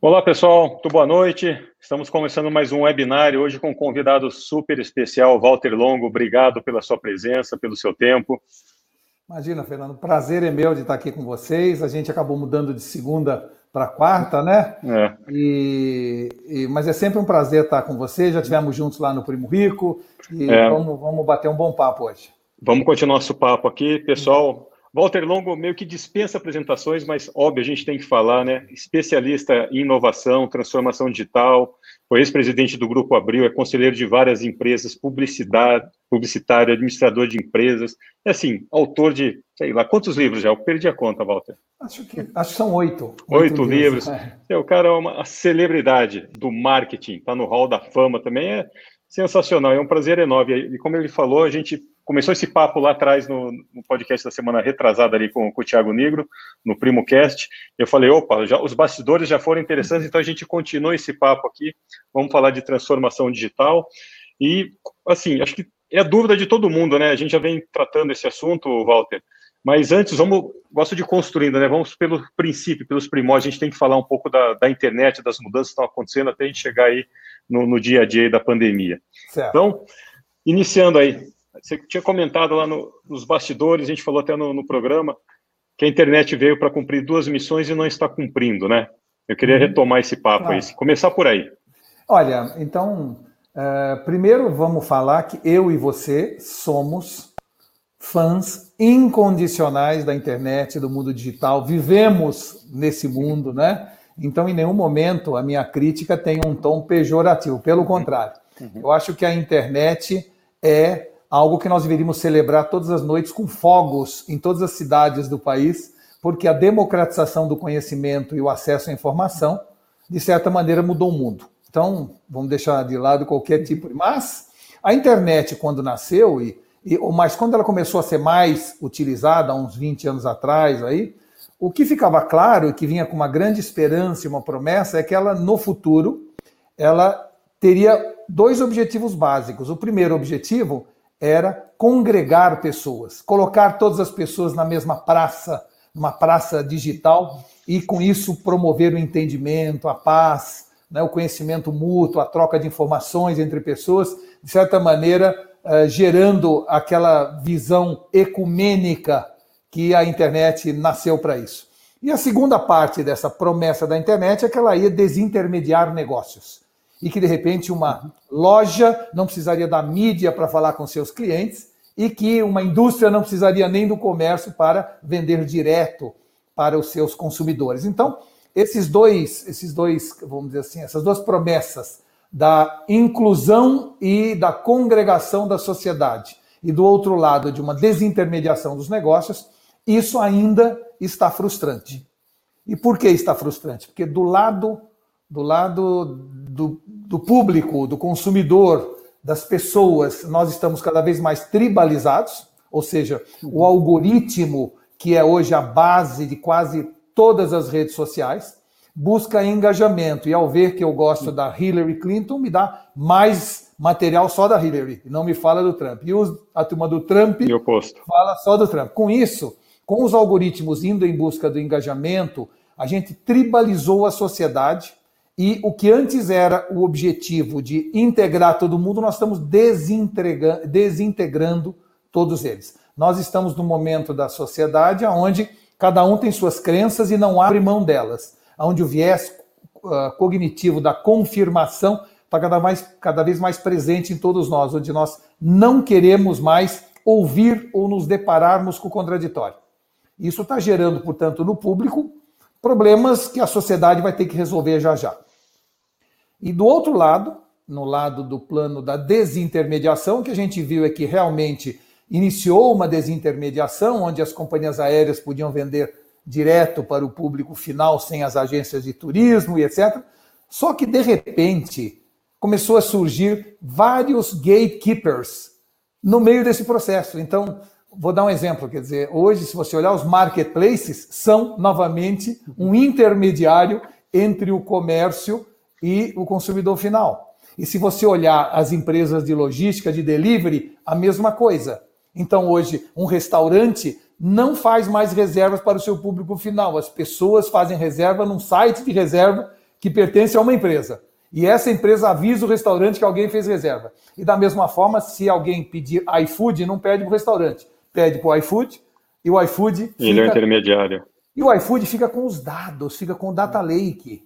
Olá, pessoal. Muito boa noite. Estamos começando mais um webinário hoje com um convidado super especial, Walter Longo. Obrigado pela sua presença, pelo seu tempo. Imagina, Fernando. Prazer é meu de estar aqui com vocês. A gente acabou mudando de segunda para quarta, né? É. E, e, mas é sempre um prazer estar com você. Já tivemos juntos lá no Primo Rico e é. vamos, vamos bater um bom papo hoje. Vamos continuar nosso papo aqui, pessoal. Walter Longo meio que dispensa apresentações, mas óbvio, a gente tem que falar, né? Especialista em inovação, transformação digital, foi ex-presidente do Grupo Abril, é conselheiro de várias empresas, publicidade, publicitário, administrador de empresas, é assim, autor de, sei lá, quantos livros já? Eu perdi a conta, Walter. Acho que, acho que são oito. Oito, oito livros. livros. É. O cara é uma celebridade do marketing, está no hall da fama também, é sensacional, é um prazer enorme. E como ele falou, a gente começou esse papo lá atrás no, no, podcast da semana retrasada ali com, com o Thiago Negro, no Primo Cast. Eu falei, opa, já, os bastidores já foram interessantes, então a gente continua esse papo aqui. Vamos falar de transformação digital. E, assim, acho que é a dúvida de todo mundo, né? A gente já vem tratando esse assunto, Walter. Mas antes, vamos, gosto de construindo, né? Vamos pelo princípio, pelos primórdios. A gente tem que falar um pouco da, da internet, das mudanças que estão acontecendo até a gente chegar aí no, no dia a dia da pandemia. Certo. Então, iniciando aí, você tinha comentado lá no, nos bastidores, a gente falou até no, no programa, que a internet veio para cumprir duas missões e não está cumprindo, né? Eu queria uhum. retomar esse papo claro. aí, começar por aí. Olha, então, uh, primeiro vamos falar que eu e você somos fãs incondicionais da internet, do mundo digital, vivemos nesse mundo, né? Então, em nenhum momento a minha crítica tem um tom pejorativo, pelo contrário. Uhum. Eu acho que a internet é algo que nós deveríamos celebrar todas as noites com fogos em todas as cidades do país, porque a democratização do conhecimento e o acesso à informação, de certa maneira, mudou o mundo. Então, vamos deixar de lado qualquer tipo de. Mas a internet, quando nasceu, e, e, mas quando ela começou a ser mais utilizada, há uns 20 anos atrás, aí, o que ficava claro e que vinha com uma grande esperança e uma promessa é que ela, no futuro, ela teria dois objetivos básicos. O primeiro objetivo era congregar pessoas, colocar todas as pessoas na mesma praça, numa praça digital, e com isso promover o entendimento, a paz, né, o conhecimento mútuo, a troca de informações entre pessoas, de certa maneira, uh, gerando aquela visão ecumênica que a internet nasceu para isso. E a segunda parte dessa promessa da internet é que ela ia desintermediar negócios e que de repente uma loja não precisaria da mídia para falar com seus clientes e que uma indústria não precisaria nem do comércio para vender direto para os seus consumidores. Então, esses dois, esses dois, vamos dizer assim, essas duas promessas da inclusão e da congregação da sociedade e do outro lado de uma desintermediação dos negócios, isso ainda está frustrante. E por que está frustrante? Porque do lado do lado do, do público, do consumidor, das pessoas, nós estamos cada vez mais tribalizados, ou seja, o algoritmo, que é hoje a base de quase todas as redes sociais, busca engajamento. E ao ver que eu gosto da Hillary Clinton, me dá mais material só da Hillary, não me fala do Trump. E a turma do Trump fala só do Trump. Com isso, com os algoritmos indo em busca do engajamento, a gente tribalizou a sociedade e o que antes era o objetivo de integrar todo mundo, nós estamos desintegrando todos eles. Nós estamos no momento da sociedade onde cada um tem suas crenças e não abre mão delas, onde o viés uh, cognitivo da confirmação está cada, mais, cada vez mais presente em todos nós, onde nós não queremos mais ouvir ou nos depararmos com o contraditório. Isso está gerando, portanto, no público problemas que a sociedade vai ter que resolver já já. E do outro lado, no lado do plano da desintermediação, o que a gente viu é que realmente iniciou uma desintermediação, onde as companhias aéreas podiam vender direto para o público final, sem as agências de turismo e etc. Só que, de repente, começou a surgir vários gatekeepers no meio desse processo. Então, Vou dar um exemplo, quer dizer, hoje, se você olhar, os marketplaces são, novamente, um intermediário entre o comércio e o consumidor final. E se você olhar as empresas de logística, de delivery, a mesma coisa. Então, hoje, um restaurante não faz mais reservas para o seu público final. As pessoas fazem reserva num site de reserva que pertence a uma empresa. E essa empresa avisa o restaurante que alguém fez reserva. E da mesma forma, se alguém pedir iFood, não pede para o restaurante, pede para o iFood, e o iFood. Fica... Ele é o intermediário. E o iFood fica com os dados, fica com o data lake.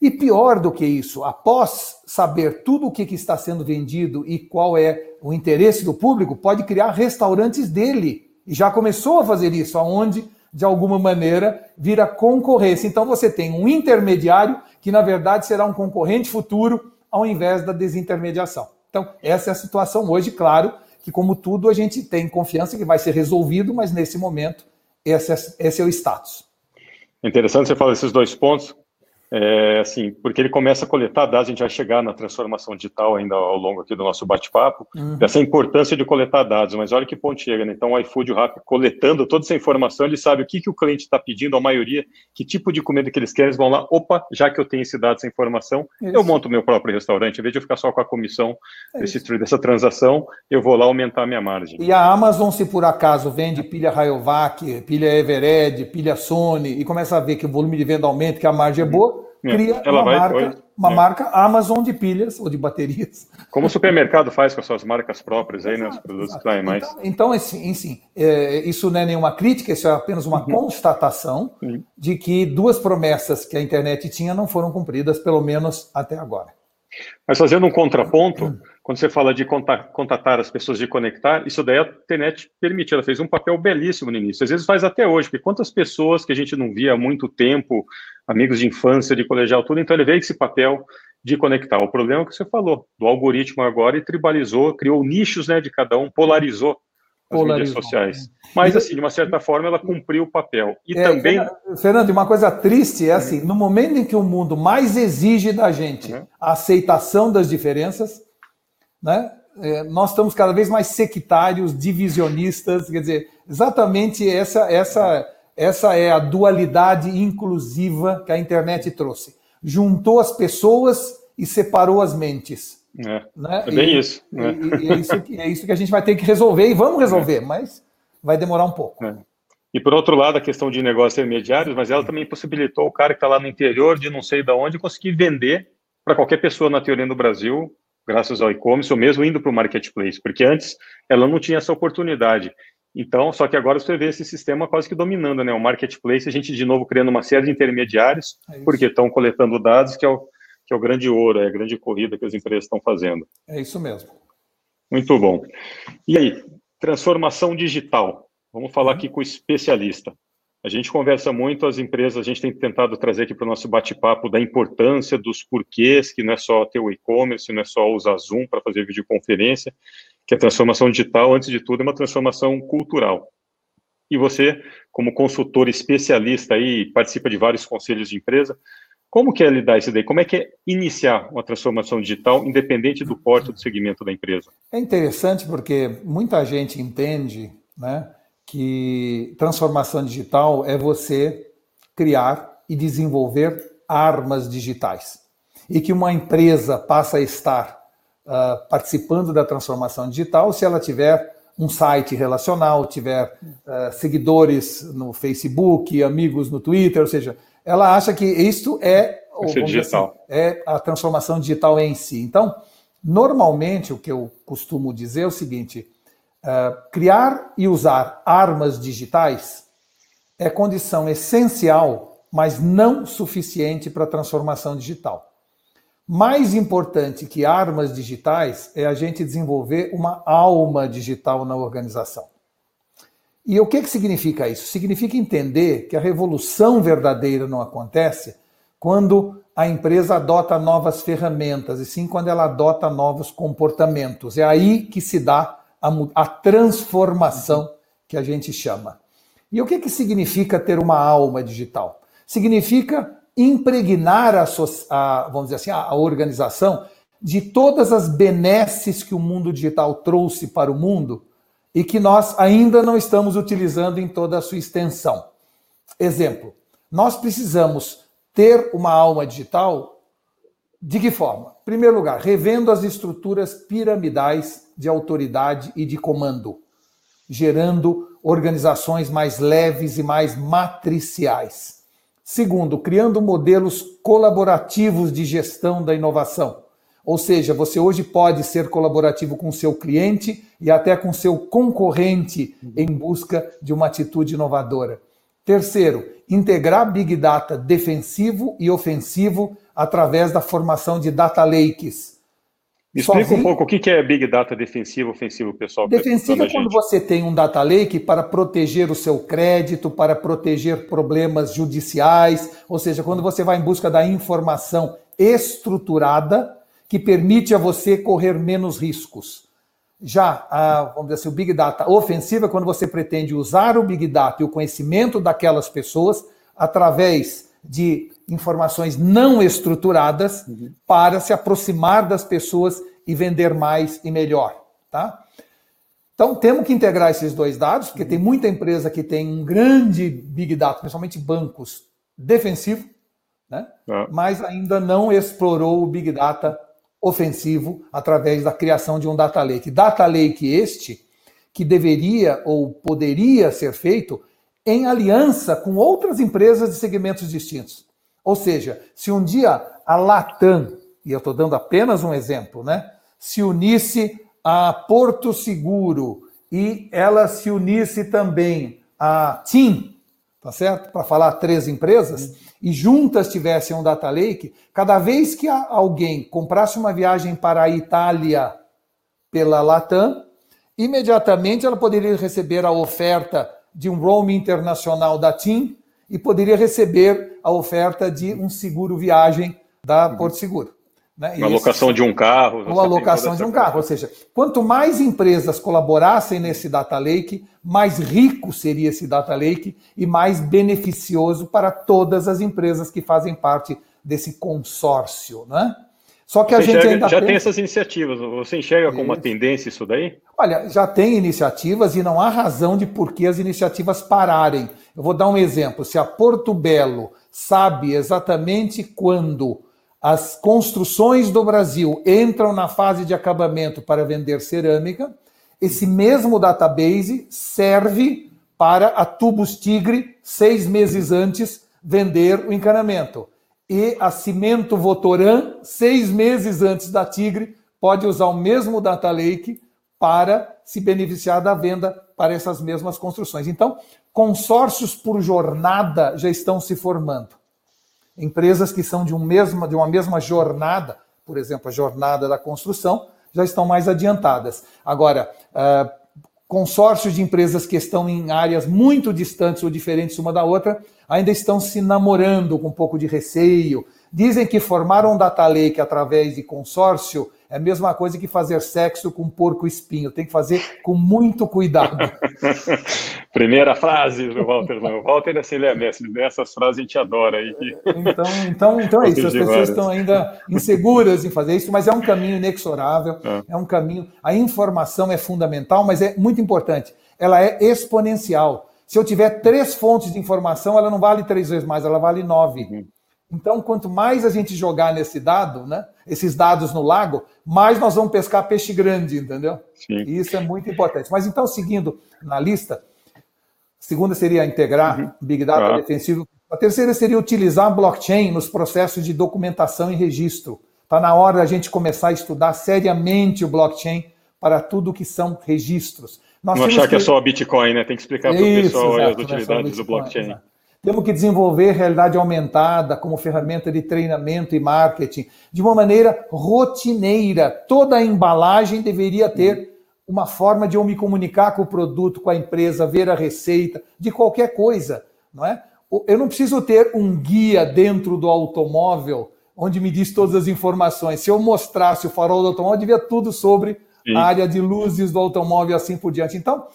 E pior do que isso, após saber tudo o que, está sendo vendido e qual é o interesse do público, pode criar restaurantes dele. E já começou a fazer isso, aonde, de alguma maneira, vira concorrência. Então você tem um intermediário que, na verdade, será um concorrente futuro, ao invés da desintermediação. Então, essa é a situação hoje, claro, que como tudo a gente tem confiança que vai ser resolvido, mas nesse momento esse é, esse é o status. Interessante você falar esses dois pontos, é, assim, porque ele começa a coletar dados, a gente vai chegar na transformação digital ainda ao longo aqui do nosso bate-papo, uhum. dessa importância de coletar dados, mas olha que ponto chega, né? Então o iFood, o Rappi, coletando toda essa informação, ele sabe o que, que o cliente está pedindo, a maioria, que tipo de comida que eles querem, eles vão lá, opa, já que eu tenho esse dado, essa informação, isso. eu monto meu próprio restaurante, em vez de eu ficar só com a comissão é desse, dessa transação, eu vou lá aumentar a minha margem. E a Amazon, se por acaso vende pilha Rayovac, pilha Evered, pilha Sony, e começa a ver que o volume de venda aumenta, que a margem é boa, é, cria uma, vai, marca, uma é. marca Amazon de pilhas ou de baterias. Como o supermercado faz com as suas marcas próprias aí, né? Os produtos que saem mais. Então, então assim, é, isso não é nenhuma crítica, isso é apenas uma uhum. constatação uhum. de que duas promessas que a internet tinha não foram cumpridas, pelo menos até agora. Mas fazendo um contraponto, uhum quando você fala de contatar as pessoas, de conectar, isso daí a internet permite, ela fez um papel belíssimo no início, às vezes faz até hoje, porque quantas pessoas que a gente não via há muito tempo, amigos de infância, de colegial, tudo, então ele veio esse papel de conectar. O problema é que você falou, do algoritmo agora e tribalizou, criou nichos né, de cada um, polarizou as Polarizou. mídias sociais. Mas, assim, de uma certa forma, ela cumpriu o papel. E é, também. Fernando, uma coisa triste é assim: no momento em que o mundo mais exige da gente uhum. a aceitação das diferenças, né? É, nós estamos cada vez mais sectários, divisionistas, quer dizer, exatamente essa, essa, essa é a dualidade inclusiva que a internet trouxe. Juntou as pessoas e separou as mentes. É, né? é bem e, isso. Né? E, e é isso. É isso que a gente vai ter que resolver, e vamos resolver, é. mas vai demorar um pouco. É. E por outro lado, a questão de negócios intermediários, mas ela também possibilitou o cara que está lá no interior, de não sei de onde, conseguir vender para qualquer pessoa na teoria no Brasil graças ao e-commerce, ou mesmo indo para o marketplace, porque antes ela não tinha essa oportunidade. Então, só que agora você vê esse sistema quase que dominando, né? O marketplace, a gente de novo criando uma série de intermediários, é porque estão coletando dados, que é, o, que é o grande ouro, é a grande corrida que as empresas estão fazendo. É isso mesmo. Muito bom. E aí, transformação digital. Vamos falar uhum. aqui com o especialista. A gente conversa muito, as empresas, a gente tem tentado trazer aqui para o nosso bate-papo da importância dos porquês, que não é só ter o e-commerce, não é só usar Zoom para fazer videoconferência, que a transformação digital, antes de tudo, é uma transformação cultural. E você, como consultor especialista aí, participa de vários conselhos de empresa, como que é lidar isso daí? Como é que é iniciar uma transformação digital, independente do porte do segmento da empresa? É interessante porque muita gente entende, né, que transformação digital é você criar e desenvolver armas digitais. E que uma empresa passa a estar uh, participando da transformação digital se ela tiver um site relacional, tiver uh, seguidores no Facebook, amigos no Twitter, ou seja, ela acha que isto é, digital. Assim, é a transformação digital em si. Então, normalmente o que eu costumo dizer é o seguinte: Uh, criar e usar armas digitais é condição essencial, mas não suficiente para a transformação digital. Mais importante que armas digitais é a gente desenvolver uma alma digital na organização. E o que, que significa isso? Significa entender que a revolução verdadeira não acontece quando a empresa adota novas ferramentas, e sim quando ela adota novos comportamentos. É aí que se dá a, a transformação que a gente chama. E o que, que significa ter uma alma digital? Significa impregnar a, a vamos dizer assim, a, a organização de todas as benesses que o mundo digital trouxe para o mundo e que nós ainda não estamos utilizando em toda a sua extensão. Exemplo, nós precisamos ter uma alma digital de que forma? Em primeiro lugar, revendo as estruturas piramidais de autoridade e de comando, gerando organizações mais leves e mais matriciais. Segundo, criando modelos colaborativos de gestão da inovação. Ou seja, você hoje pode ser colaborativo com seu cliente e até com seu concorrente em busca de uma atitude inovadora. Terceiro, integrar Big Data defensivo e ofensivo através da formação de data lakes. Me explica Sozinho, um pouco o que é Big Data defensivo ofensivo, pessoal. Defensivo é quando você tem um data lake para proteger o seu crédito, para proteger problemas judiciais, ou seja, quando você vai em busca da informação estruturada que permite a você correr menos riscos. Já, a, vamos dizer assim, o Big Data ofensivo é quando você pretende usar o Big Data e o conhecimento daquelas pessoas através de informações não estruturadas uhum. para se aproximar das pessoas e vender mais e melhor, tá? Então, temos que integrar esses dois dados, porque uhum. tem muita empresa que tem um grande Big Data, principalmente bancos, defensivo, né? Ah. mas ainda não explorou o Big Data ofensivo através da criação de um data lake. Data lake este que deveria ou poderia ser feito em aliança com outras empresas de segmentos distintos. Ou seja, se um dia a Latam, e eu estou dando apenas um exemplo, né, se unisse a Porto Seguro e ela se unisse também a TIM, tá certo? Para falar três empresas, e juntas tivessem um data lake, cada vez que alguém comprasse uma viagem para a Itália pela Latam, imediatamente ela poderia receber a oferta de um roaming internacional da TIM e poderia receber a oferta de um seguro viagem da uhum. Porto Seguro. Né? Uma alocação de um carro. Uma alocação de um carro. Ou seja, quanto mais empresas colaborassem nesse data lake, mais rico seria esse data lake e mais beneficioso para todas as empresas que fazem parte desse consórcio. Né? Só que Você a gente enxerga, ainda já tem... tem essas iniciativas. Você enxerga como uma tendência isso daí? Olha, já tem iniciativas e não há razão de por que as iniciativas pararem. Eu vou dar um exemplo. Se a Porto Belo sabe exatamente quando as construções do Brasil entram na fase de acabamento para vender cerâmica, esse mesmo database serve para a Tubos Tigre, seis meses antes, vender o encanamento e a Cimento Votoran, seis meses antes da Tigre, pode usar o mesmo data lake para se beneficiar da venda para essas mesmas construções. Então, consórcios por jornada já estão se formando. Empresas que são de, um mesma, de uma mesma jornada, por exemplo, a jornada da construção, já estão mais adiantadas. Agora, uh, consórcios de empresas que estão em áreas muito distantes ou diferentes uma da outra, ainda estão se namorando com um pouco de receio. Dizem que formar um data lake através de consórcio é a mesma coisa que fazer sexo com porco espinho. Tem que fazer com muito cuidado. Primeira frase do Walter. Não. O Walter assim, ele é mestre. Dessas frases a gente adora. Aí. Então, então, então é isso. As pessoas estão ainda inseguras em fazer isso, mas é um caminho inexorável. É. é um caminho. A informação é fundamental, mas é muito importante. Ela é exponencial. Se eu tiver três fontes de informação, ela não vale três vezes mais, ela vale nove. Uhum. Então, quanto mais a gente jogar nesse dado, né, esses dados no lago, mais nós vamos pescar peixe grande, entendeu? Sim. E isso é muito importante. Mas então, seguindo na lista, a segunda seria integrar uhum. Big Data ah. defensivo. A terceira seria utilizar blockchain nos processos de documentação e registro. Está na hora da gente começar a estudar seriamente o blockchain para tudo que são registros. Nós não achar que... que... é só Bitcoin, né? Tem que explicar para o pessoal exato, as é utilidades é do blockchain. Exato. Temos que desenvolver realidade aumentada como ferramenta de treinamento e marketing de uma maneira rotineira. Toda a embalagem deveria ter uma forma de eu me comunicar com o produto, com a empresa, ver a receita, de qualquer coisa, não é? Eu não preciso ter um guia dentro do automóvel onde me diz todas as informações. Se eu mostrasse o farol do automóvel, devia tudo sobre Sim. a área de luzes do automóvel e assim por diante. Então,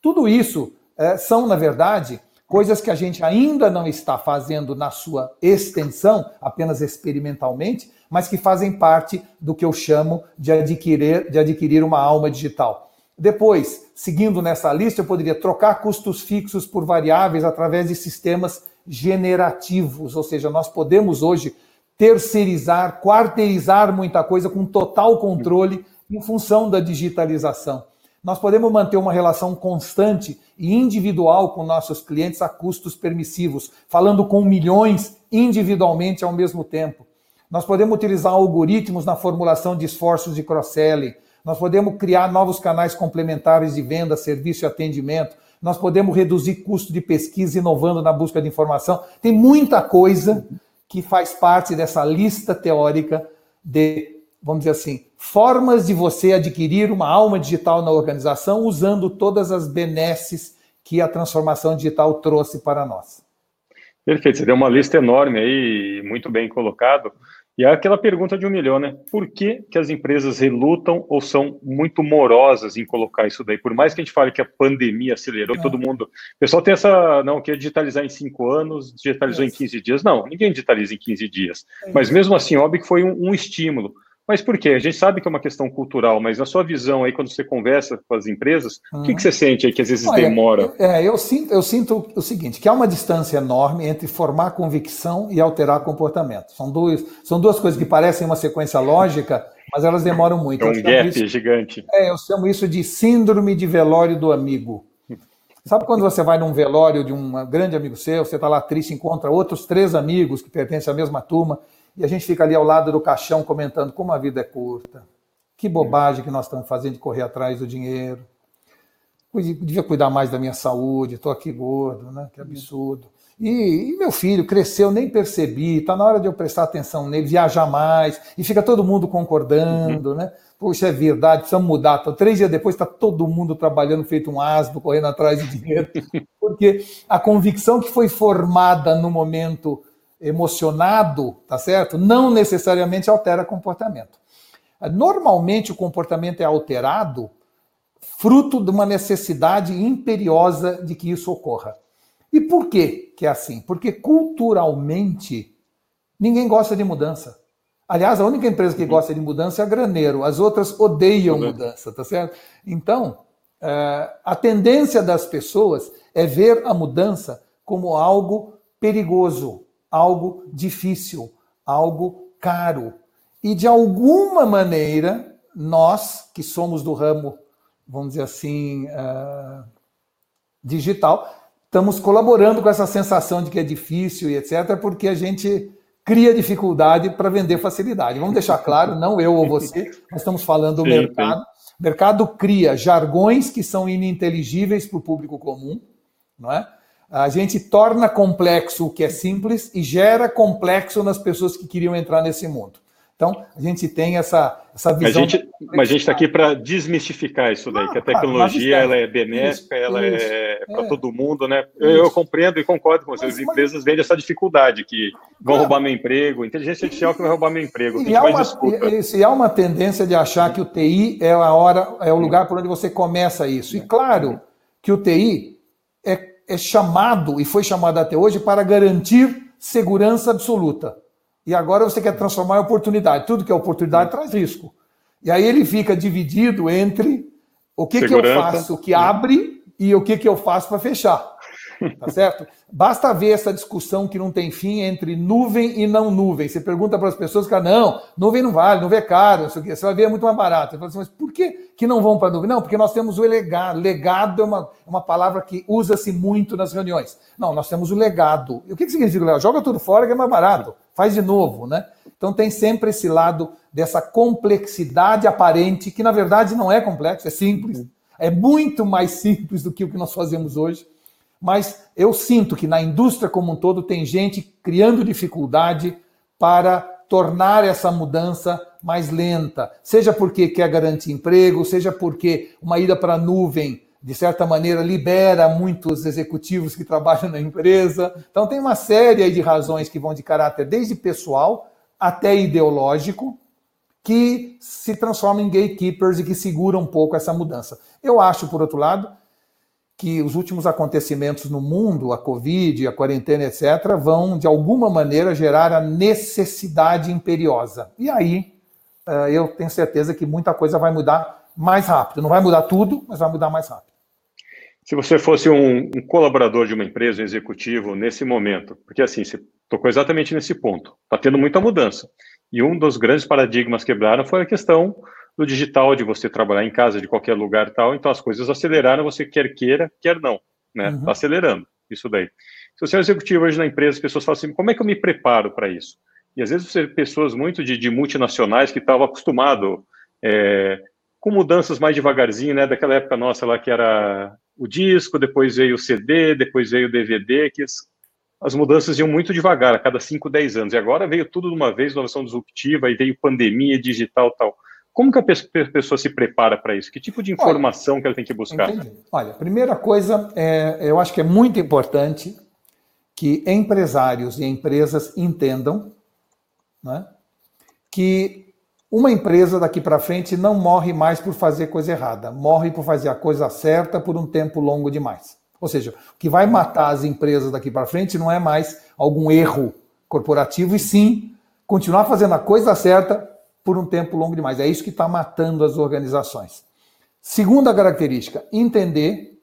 tudo isso é, são, na verdade, coisas que a gente ainda não está fazendo na sua extensão, apenas experimentalmente, mas que fazem parte do que eu chamo de adquirir, de adquirir uma alma digital. Depois, seguindo nessa lista, eu poderia trocar custos fixos por variáveis através de sistemas generativos, ou seja, nós podemos hoje terceirizar, quarteirizar muita coisa com total controle em função da digitalização. Nós podemos manter uma relação constante e individual com nossos clientes a custos permissivos, falando com milhões individualmente ao mesmo tempo. Nós podemos utilizar algoritmos na formulação de esforços de cross-selling. Nós podemos criar novos canais complementares de venda, serviço e atendimento. Nós podemos reduzir custo de pesquisa inovando na busca de informação. Tem muita coisa que faz parte dessa lista teórica de, vamos dizer assim, formas de você adquirir uma alma digital na organização usando todas as benesses que a transformação digital trouxe para nós. Perfeito, você deu uma lista enorme aí, muito bem colocado. E é aquela pergunta de um milhão, né? Por que, que as empresas relutam ou são muito morosas em colocar isso daí? Por mais que a gente fale que a pandemia acelerou, é. todo mundo. O pessoal tem essa. Não, quer digitalizar em cinco anos, digitalizou é. em 15 dias. Não, ninguém digitaliza em 15 dias. É. Mas mesmo assim, óbvio que foi um, um estímulo. Mas por quê? A gente sabe que é uma questão cultural, mas na sua visão aí, quando você conversa com as empresas, uhum. o que, que, você sente aí que às vezes Olha, demora? É, eu sinto, eu sinto o seguinte, que há uma distância enorme entre formar convicção e alterar comportamento. São duas, são duas coisas que parecem uma sequência lógica, mas elas demoram muito. É um gap isso, gigante. É, eu chamo isso de síndrome de velório do amigo. Sabe quando você vai num velório de um grande amigo seu, você está lá triste, encontra outros três amigos que pertencem à mesma turma, e a gente fica ali ao lado do caixão comentando como a vida é curta. Que bobagem que nós estamos fazendo de correr atrás do dinheiro. Devia cuidar mais da minha saúde, estou aqui gordo, né? Que absurdo. E, e, meu filho cresceu, nem percebi, está na hora de eu prestar atenção nele, viajar mais, e fica todo mundo concordando, uhum. né? Puxa, é verdade, precisamos mudar. Então, três dias depois está todo mundo trabalhando, feito um asno, correndo atrás de dinheiro, porque a convicção que foi formada no momento emocionado, tá certo? Não necessariamente altera comportamento. Normalmente o comportamento é alterado fruto de uma necessidade imperiosa de que isso ocorra. E por quê que é assim? Porque culturalmente ninguém gosta de mudança. Aliás, a única empresa que gosta de mudança é a Graneiro, as outras odeiam uhum. mudança, tá certo? Então, eh, a tendência das pessoas é ver a mudança como algo perigoso, algo difícil, algo caro. E de alguma maneira, nós que somos do ramo, vamos dizer assim, uh, digital, estamos colaborando com essa sensação de que é difícil e etc., porque a gente cria dificuldade para vender facilidade. Vamos deixar claro, não eu ou você, nós estamos falando do sim, mercado. O mercado cria jargões que são ininteligíveis para o público comum, não é? A gente torna complexo o que é simples e gera complexo nas pessoas que queriam entrar nesse mundo. Então, a gente tem essa, essa visão. A gente, mas a gente está aqui para desmistificar isso daí, ah, que a tecnologia ela é benéfica, isso, ela isso, é para é. todo mundo, né? Eu, eu, compreendo e concordo com vocês. As empresas vendem essa dificuldade, que vão roubar meu emprego, inteligência artificial que vai roubar meu emprego. E há, uma, e, e há uma tendência de achar que o TI é a hora, é o lugar por onde você começa isso. E claro que o TI é chamado e foi chamado até hoje para garantir segurança absoluta. E agora você quer transformar em oportunidade. Tudo que é oportunidade traz risco. E aí ele fica dividido entre o que, que eu faço que abre e o que, que eu faço para fechar. Tá certo? Basta ver essa discussão que não tem fim entre nuvem e não nuvem. Você pergunta para as pessoas que não, nuvem não vale, nuvem é caro, não sei o quê. você vai ver é muito mais barato. Você fala assim, mas por que, que não vão para a nuvem? Não, porque nós temos o legado. Legado é uma, é uma palavra que usa-se muito nas reuniões. Não, nós temos o legado. E o que, que significa legado? Joga tudo fora que é mais barato. Faz de novo, né? Então tem sempre esse lado dessa complexidade aparente, que na verdade não é complexo, é simples. É muito mais simples do que o que nós fazemos hoje mas eu sinto que na indústria como um todo tem gente criando dificuldade para tornar essa mudança mais lenta, seja porque quer garantir emprego, seja porque uma ida para a nuvem, de certa maneira, libera muitos executivos que trabalham na empresa. Então, tem uma série de razões que vão de caráter desde pessoal até ideológico, que se transformam em gatekeepers e que seguram um pouco essa mudança. Eu acho, por outro lado, que os últimos acontecimentos no mundo, a Covid, a quarentena, etc., vão, de alguma maneira, gerar a necessidade imperiosa. E aí, eh, eu tenho certeza que muita coisa vai mudar mais rápido. Não vai mudar tudo, mas vai mudar mais rápido. Se você fosse um, um colaborador de uma empresa, um executivo, nesse momento, porque assim, você tocou exatamente nesse ponto, está tendo muita mudança. E um dos grandes paradigmas quebraram foi a questão do digital, de você trabalhar em casa, de qualquer lugar tal. Então as coisas aceleraram, você quer queira, quer não, né? Uhum. acelerando isso daí. Se você é um executivo hoje na empresa, as pessoas falam assim, como é que eu me preparo para isso? E às vezes você pessoas muito de, de multinacionais que estavam acostumados é, com mudanças mais devagarzinho, né? Daquela época nossa lá que era o disco, depois veio o CD, depois veio o DVD, que as, as mudanças iam muito devagar, a cada 5, 10 anos. E agora veio tudo de uma vez, inovação disruptiva, e veio pandemia, digital tal. Como que a pessoa se prepara para isso? Que tipo de informação Olha, que ela tem que buscar? Entendi. Olha, primeira coisa, é, eu acho que é muito importante que empresários e empresas entendam né, que uma empresa daqui para frente não morre mais por fazer coisa errada, morre por fazer a coisa certa por um tempo longo demais. Ou seja, o que vai matar as empresas daqui para frente não é mais algum erro corporativo, e sim continuar fazendo a coisa certa por um tempo longo demais. É isso que está matando as organizações. Segunda característica, entender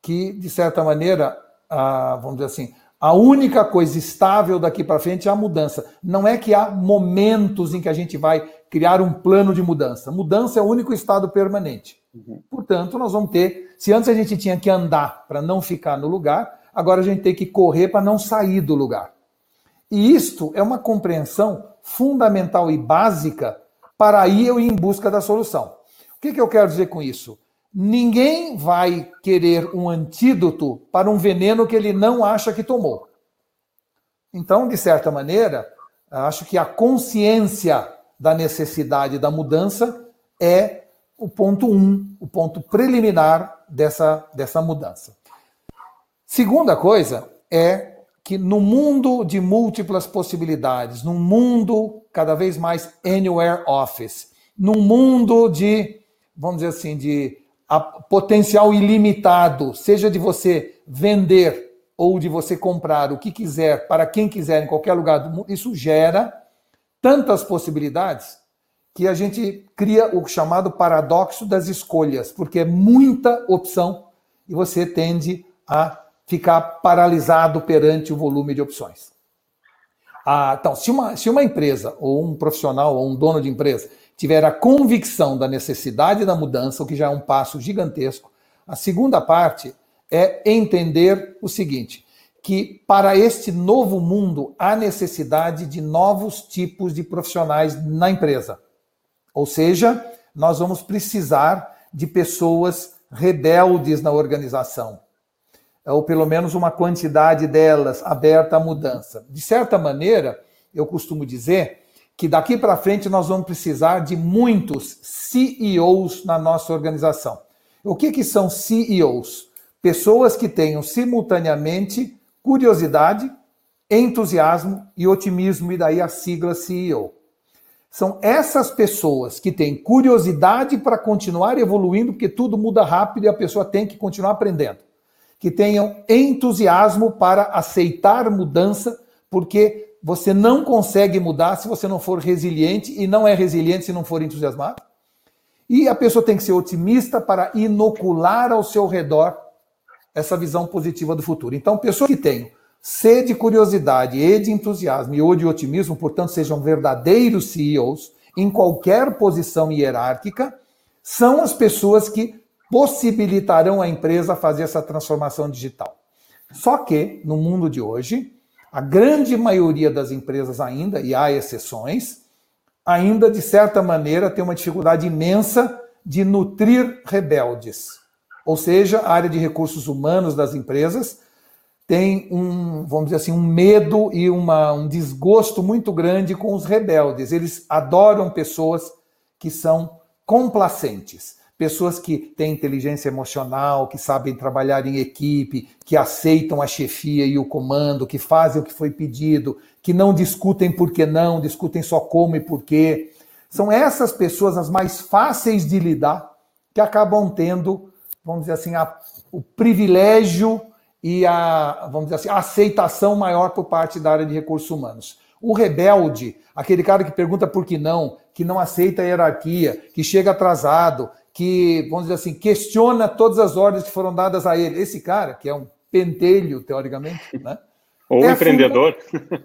que, de certa maneira, a, vamos dizer assim, a única coisa estável daqui para frente é a mudança. Não é que há momentos em que a gente vai criar um plano de mudança. Mudança é o único estado permanente. Uhum. Portanto, nós vamos ter. Se antes a gente tinha que andar para não ficar no lugar, agora a gente tem que correr para não sair do lugar. E isto é uma compreensão fundamental e básica para ir eu ir em busca da solução. O que, que eu quero dizer com isso? Ninguém vai querer um antídoto para um veneno que ele não acha que tomou. Então, de certa maneira, acho que a consciência da necessidade da mudança é o ponto um, o ponto preliminar dessa, dessa mudança. Segunda coisa é que no mundo de múltiplas possibilidades, num mundo cada vez mais anywhere office, num mundo de, vamos dizer assim, de potencial ilimitado, seja de você vender ou de você comprar o que quiser para quem quiser em qualquer lugar do mundo, isso gera tantas possibilidades que a gente cria o chamado paradoxo das escolhas, porque é muita opção e você tende a ficar paralisado perante o volume de opções. Ah, então, se uma, se uma empresa, ou um profissional, ou um dono de empresa, tiver a convicção da necessidade da mudança, o que já é um passo gigantesco, a segunda parte é entender o seguinte: que para este novo mundo há necessidade de novos tipos de profissionais na empresa. Ou seja, nós vamos precisar de pessoas rebeldes na organização, ou pelo menos uma quantidade delas aberta à mudança. De certa maneira, eu costumo dizer que daqui para frente nós vamos precisar de muitos CEOs na nossa organização. O que, que são CEOs? Pessoas que tenham simultaneamente curiosidade, entusiasmo e otimismo, e daí a sigla CEO. São essas pessoas que têm curiosidade para continuar evoluindo, porque tudo muda rápido e a pessoa tem que continuar aprendendo que tenham entusiasmo para aceitar mudança, porque você não consegue mudar se você não for resiliente e não é resiliente se não for entusiasmado. E a pessoa tem que ser otimista para inocular ao seu redor essa visão positiva do futuro. Então, pessoas que têm sede, curiosidade e de entusiasmo e ou de otimismo, portanto, sejam verdadeiros CEOs em qualquer posição hierárquica, são as pessoas que possibilitarão a empresa fazer essa transformação digital. Só que, no mundo de hoje, a grande maioria das empresas ainda, e há exceções, ainda de certa maneira tem uma dificuldade imensa de nutrir rebeldes. Ou seja, a área de recursos humanos das empresas tem um, vamos dizer assim, um medo e uma, um desgosto muito grande com os rebeldes. Eles adoram pessoas que são complacentes pessoas que têm inteligência emocional, que sabem trabalhar em equipe, que aceitam a chefia e o comando, que fazem o que foi pedido, que não discutem por que não, discutem só como e por quê. São essas pessoas as mais fáceis de lidar que acabam tendo, vamos dizer assim, a, o privilégio e a, vamos dizer assim, a aceitação maior por parte da área de recursos humanos. O rebelde, aquele cara que pergunta por que não, que não aceita a hierarquia, que chega atrasado, que, vamos dizer assim, questiona todas as ordens que foram dadas a ele. Esse cara, que é um pentelho, teoricamente, né? Ou é empreendedor. Funda...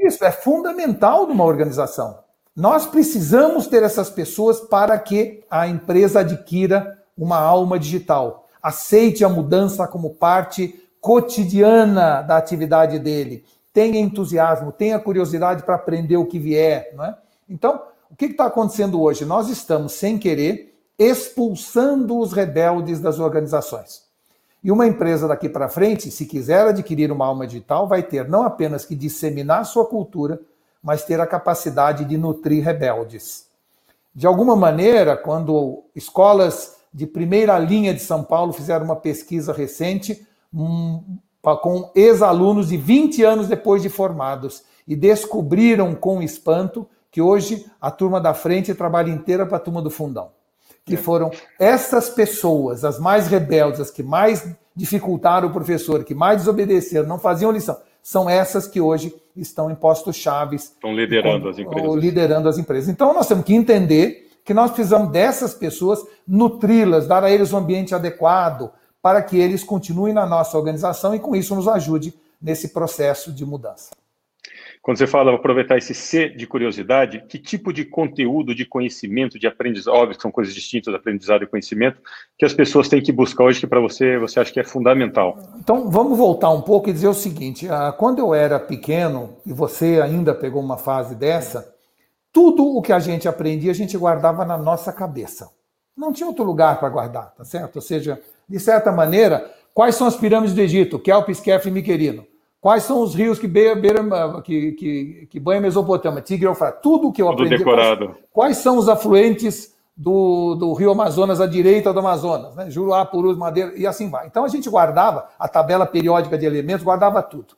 Isso, é fundamental numa organização. nós precisamos ter essas pessoas para que a empresa adquira uma alma digital. Aceite a mudança como parte cotidiana da atividade dele. Tenha entusiasmo, tenha curiosidade para aprender o que vier. Não é? Então, o que está acontecendo hoje? Nós estamos, sem querer, expulsando os rebeldes das organizações. E uma empresa daqui para frente, se quiser adquirir uma alma digital, vai ter não apenas que disseminar sua cultura, mas ter a capacidade de nutrir rebeldes. De alguma maneira, quando escolas de primeira linha de São Paulo fizeram uma pesquisa recente um, com ex-alunos de 20 anos depois de formados e descobriram com espanto que hoje a turma da frente trabalha inteira para a turma do fundão que foram essas pessoas, as mais rebeldes, as que mais dificultaram o professor, que mais desobedeceram, não faziam lição, são essas que hoje estão em postos chaves. Estão liderando com, as empresas. Liderando as empresas. Então nós temos que entender que nós precisamos dessas pessoas, nutri-las, dar a eles um ambiente adequado, para que eles continuem na nossa organização e com isso nos ajude nesse processo de mudança. Quando você fala aproveitar esse C de curiosidade, que tipo de conteúdo, de conhecimento, de aprendizado, óbvio que são coisas distintas, aprendizado e conhecimento, que as pessoas têm que buscar hoje que para você, você acha que é fundamental? Então, vamos voltar um pouco e dizer o seguinte, ah, quando eu era pequeno, e você ainda pegou uma fase dessa, tudo o que a gente aprendia, a gente guardava na nossa cabeça. Não tinha outro lugar para guardar, tá certo? Ou seja, de certa maneira, quais são as pirâmides do Egito? Kelps, Kef e Miquerino. Quais são os rios que, beiram, que, que, que banham a Mesopotâmia? Tigre e Eufrates. Tudo que eu Tudo aprendi. Decorado. Quais, quais, são os afluentes do, do rio Amazonas à direita do Amazonas? Né? Juruá, Purus, Madeira, e assim vai. Então a gente guardava a tabela periódica de elementos, guardava tudo.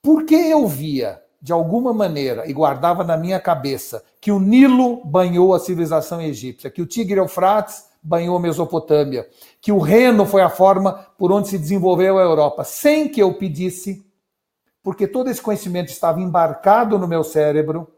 Porque eu via, de alguma maneira, e guardava na minha cabeça, que o Nilo banhou a civilização egípcia, que o Tigre Eufrates banhou a Mesopotâmia, que o Reno foi a forma por onde se desenvolveu a Europa, sem que eu pedisse, porque todo esse conhecimento estava embarcado no meu cérebro,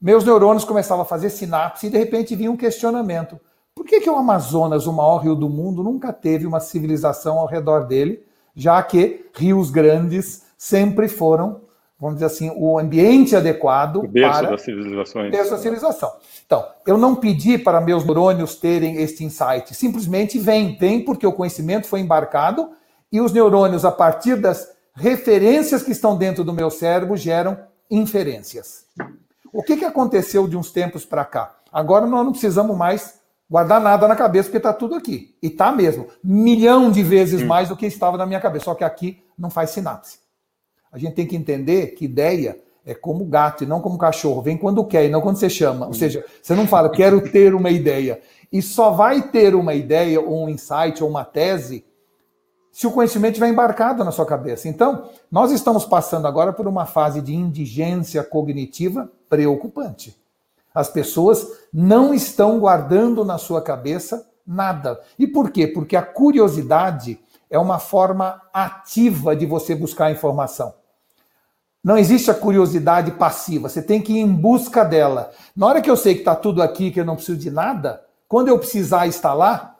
meus neurônios começavam a fazer sinapse e de repente vinha um questionamento. Por que, que o Amazonas, o maior rio do mundo, nunca teve uma civilização ao redor dele, já que rios grandes sempre foram, vamos dizer assim, o ambiente adequado o berço para das civilizações. Berço da civilização. Então, eu não pedi para meus neurônios terem este insight, simplesmente vem, vem porque o conhecimento foi embarcado e os neurônios, a partir das referências que estão dentro do meu cérebro geram inferências. O que, que aconteceu de uns tempos para cá? Agora nós não precisamos mais guardar nada na cabeça, porque está tudo aqui. E está mesmo. Milhão de vezes mais do que estava na minha cabeça. Só que aqui não faz sinapse. A gente tem que entender que ideia é como gato e não como cachorro. Vem quando quer e não quando você chama. Ou seja, você não fala, quero ter uma ideia. E só vai ter uma ideia, ou um insight, ou uma tese, se o conhecimento estiver embarcado na sua cabeça. Então, nós estamos passando agora por uma fase de indigência cognitiva preocupante. As pessoas não estão guardando na sua cabeça nada. E por quê? Porque a curiosidade é uma forma ativa de você buscar informação. Não existe a curiosidade passiva, você tem que ir em busca dela. Na hora que eu sei que está tudo aqui, que eu não preciso de nada, quando eu precisar lá,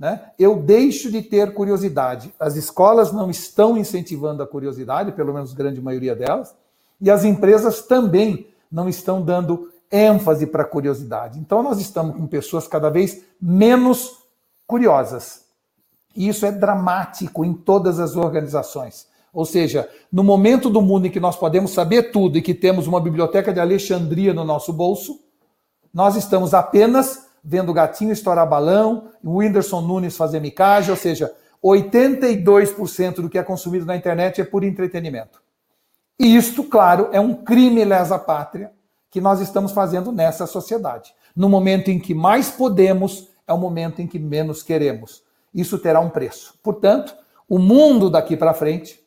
né, eu deixo de ter curiosidade. As escolas não estão incentivando a curiosidade, pelo menos grande maioria delas, e as empresas também não estão dando ênfase para a curiosidade. Então, nós estamos com pessoas cada vez menos curiosas. E isso é dramático em todas as organizações. Ou seja, no momento do mundo em que nós podemos saber tudo e que temos uma biblioteca de Alexandria no nosso bolso, nós estamos apenas vendo gatinho estourar balão, o Whindersson Nunes fazer micagem, ou seja, 82% do que é consumido na internet é por entretenimento. E isto, claro, é um crime lesa pátria que nós estamos fazendo nessa sociedade. No momento em que mais podemos, é o momento em que menos queremos. Isso terá um preço. Portanto, o mundo daqui para frente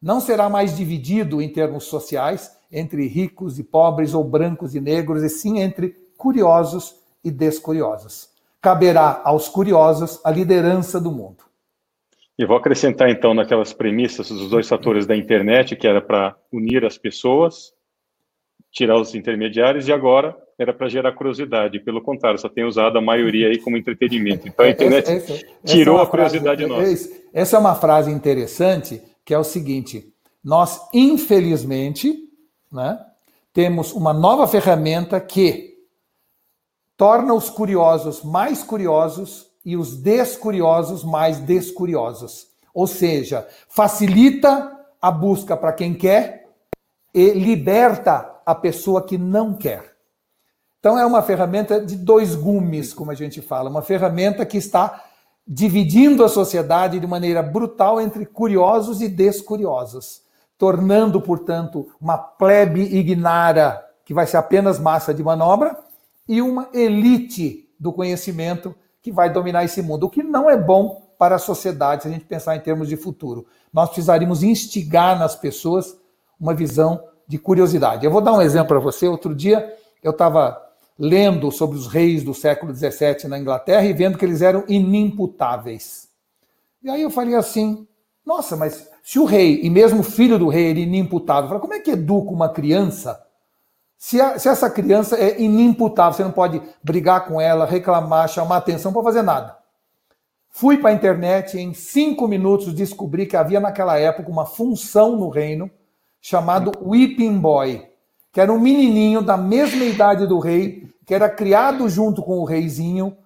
não será mais dividido em termos sociais entre ricos e pobres ou brancos e negros, e sim entre curiosos e descuriosos. Caberá aos curiosos a liderança do mundo. E vou acrescentar então naquelas premissas dos dois fatores da internet, que era para unir as pessoas, tirar os intermediários, e agora era para gerar curiosidade. Pelo contrário, só tem usado a maioria aí como entretenimento. Então a é, internet essa, essa, tirou essa é a curiosidade frase, nossa. Essa é uma frase interessante, que é o seguinte: nós, infelizmente, né, temos uma nova ferramenta que torna os curiosos mais curiosos e os descuriosos mais descuriosos. Ou seja, facilita a busca para quem quer e liberta a pessoa que não quer. Então é uma ferramenta de dois gumes, como a gente fala, uma ferramenta que está dividindo a sociedade de maneira brutal entre curiosos e descuriosos, tornando, portanto, uma plebe ignara que vai ser apenas massa de manobra e uma elite do conhecimento que vai dominar esse mundo, o que não é bom para a sociedade se a gente pensar em termos de futuro. Nós precisaríamos instigar nas pessoas uma visão de curiosidade. Eu vou dar um exemplo para você. Outro dia eu estava lendo sobre os reis do século XVII na Inglaterra e vendo que eles eram inimputáveis. E aí eu falei assim: nossa, mas se o rei, e mesmo o filho do rei, era inimputável, falei, como é que educa uma criança se, a, se, essa criança é inimputável? Você não pode brigar com ela, reclamar, chamar atenção para fazer nada. Fui para a internet e em cinco minutos descobri que havia naquela época uma função no reino chamado Whipping Boy, que era um menininho da mesma idade do rei, que era criado junto com o reizinho,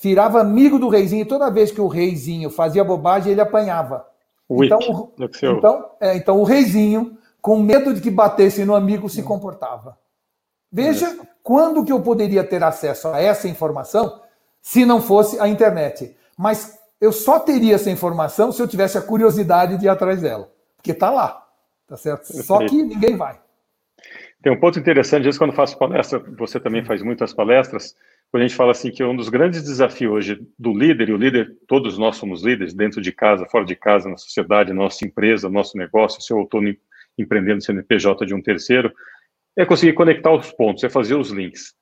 virava amigo do reizinho, e toda vez que o reizinho fazia bobagem, ele apanhava. Então, o, então, é, então o reizinho, com medo de que batesse no amigo, se comportava. Veja quando que eu poderia ter acesso a essa informação se não fosse a internet. Mas eu só teria essa informação se eu tivesse a curiosidade de ir atrás dela. Porque está lá. Tá certo? Só que ninguém vai. Tem um ponto interessante, às quando faço palestra, você também faz muitas palestras, quando a gente fala assim que um dos grandes desafios hoje do líder, e o líder, todos nós somos líderes, dentro de casa, fora de casa, na sociedade, nossa empresa, nosso negócio, se eu estou empreendendo CNPJ de um terceiro, é conseguir conectar os pontos, é fazer os links.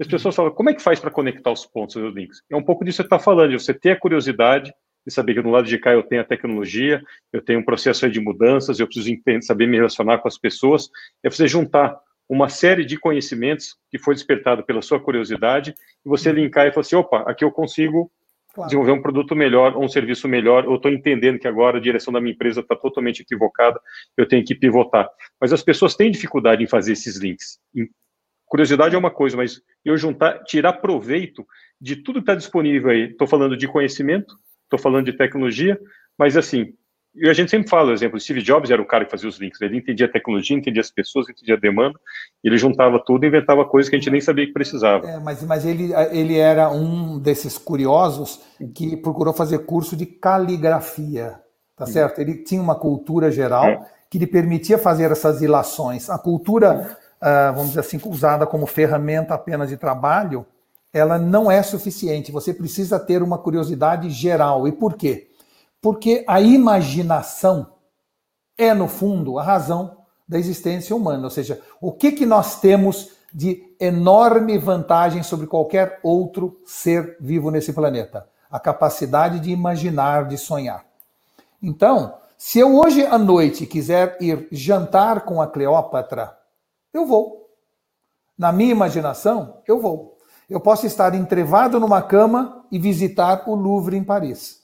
As pessoas falam, como é que faz para conectar os pontos e os links? É um pouco disso que está falando, de você ter a curiosidade de saber que do lado de cá eu tenho a tecnologia, eu tenho um processo de mudanças, eu preciso saber me relacionar com as pessoas, é você juntar uma série de conhecimentos que foi despertado pela sua curiosidade e você linkar e falar assim, opa, aqui eu consigo claro. desenvolver um produto melhor, um serviço melhor, eu estou entendendo que agora a direção da minha empresa está totalmente equivocada, eu tenho que pivotar. Mas as pessoas têm dificuldade em fazer esses links. Curiosidade é uma coisa, mas eu juntar, tirar proveito de tudo que está disponível aí. Estou falando de conhecimento, estou falando de tecnologia, mas assim, e a gente sempre fala, por exemplo, Steve Jobs era o cara que fazia os links, ele entendia a tecnologia, entendia as pessoas, entendia a demanda, ele juntava tudo e inventava coisas que a gente nem sabia que precisava. É, mas mas ele, ele era um desses curiosos que procurou fazer curso de caligrafia, tá certo? Ele tinha uma cultura geral é. que lhe permitia fazer essas ilações. A cultura, uh, vamos dizer assim, usada como ferramenta apenas de trabalho, ela não é suficiente. Você precisa ter uma curiosidade geral. E por quê? Porque a imaginação é, no fundo, a razão da existência humana. Ou seja, o que, que nós temos de enorme vantagem sobre qualquer outro ser vivo nesse planeta? A capacidade de imaginar, de sonhar. Então, se eu hoje à noite quiser ir jantar com a Cleópatra, eu vou. Na minha imaginação, eu vou. Eu posso estar entrevado numa cama e visitar o Louvre em Paris.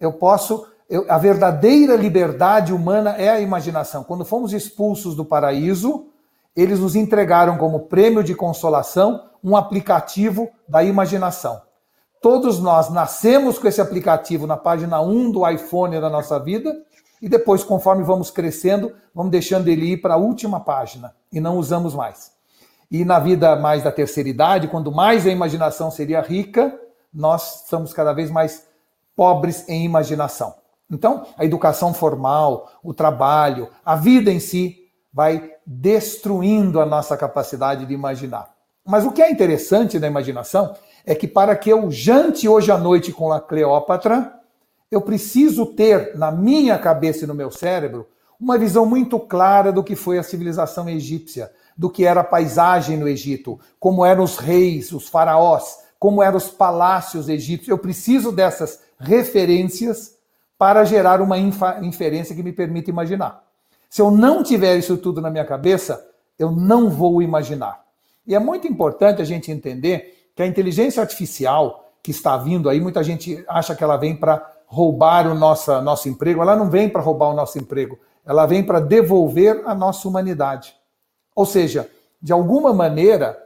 Eu posso. Eu, a verdadeira liberdade humana é a imaginação. Quando fomos expulsos do paraíso, eles nos entregaram como prêmio de consolação um aplicativo da imaginação. Todos nós nascemos com esse aplicativo na página 1 do iPhone da nossa vida e depois, conforme vamos crescendo, vamos deixando ele ir para a última página e não usamos mais. E na vida mais da terceira idade, quando mais a imaginação seria rica, nós estamos cada vez mais pobres em imaginação. Então, a educação formal, o trabalho, a vida em si vai destruindo a nossa capacidade de imaginar. Mas o que é interessante na imaginação é que para que eu jante hoje à noite com a Cleópatra, eu preciso ter na minha cabeça e no meu cérebro uma visão muito clara do que foi a civilização egípcia, do que era a paisagem no Egito, como eram os reis, os faraós, como eram os palácios egípcios. Eu preciso dessas referências para gerar uma inferência que me permita imaginar. Se eu não tiver isso tudo na minha cabeça, eu não vou imaginar. E é muito importante a gente entender que a inteligência artificial que está vindo aí, muita gente acha que ela vem para roubar o nosso, nosso emprego. Ela não vem para roubar o nosso emprego, ela vem para devolver a nossa humanidade. Ou seja, de alguma maneira,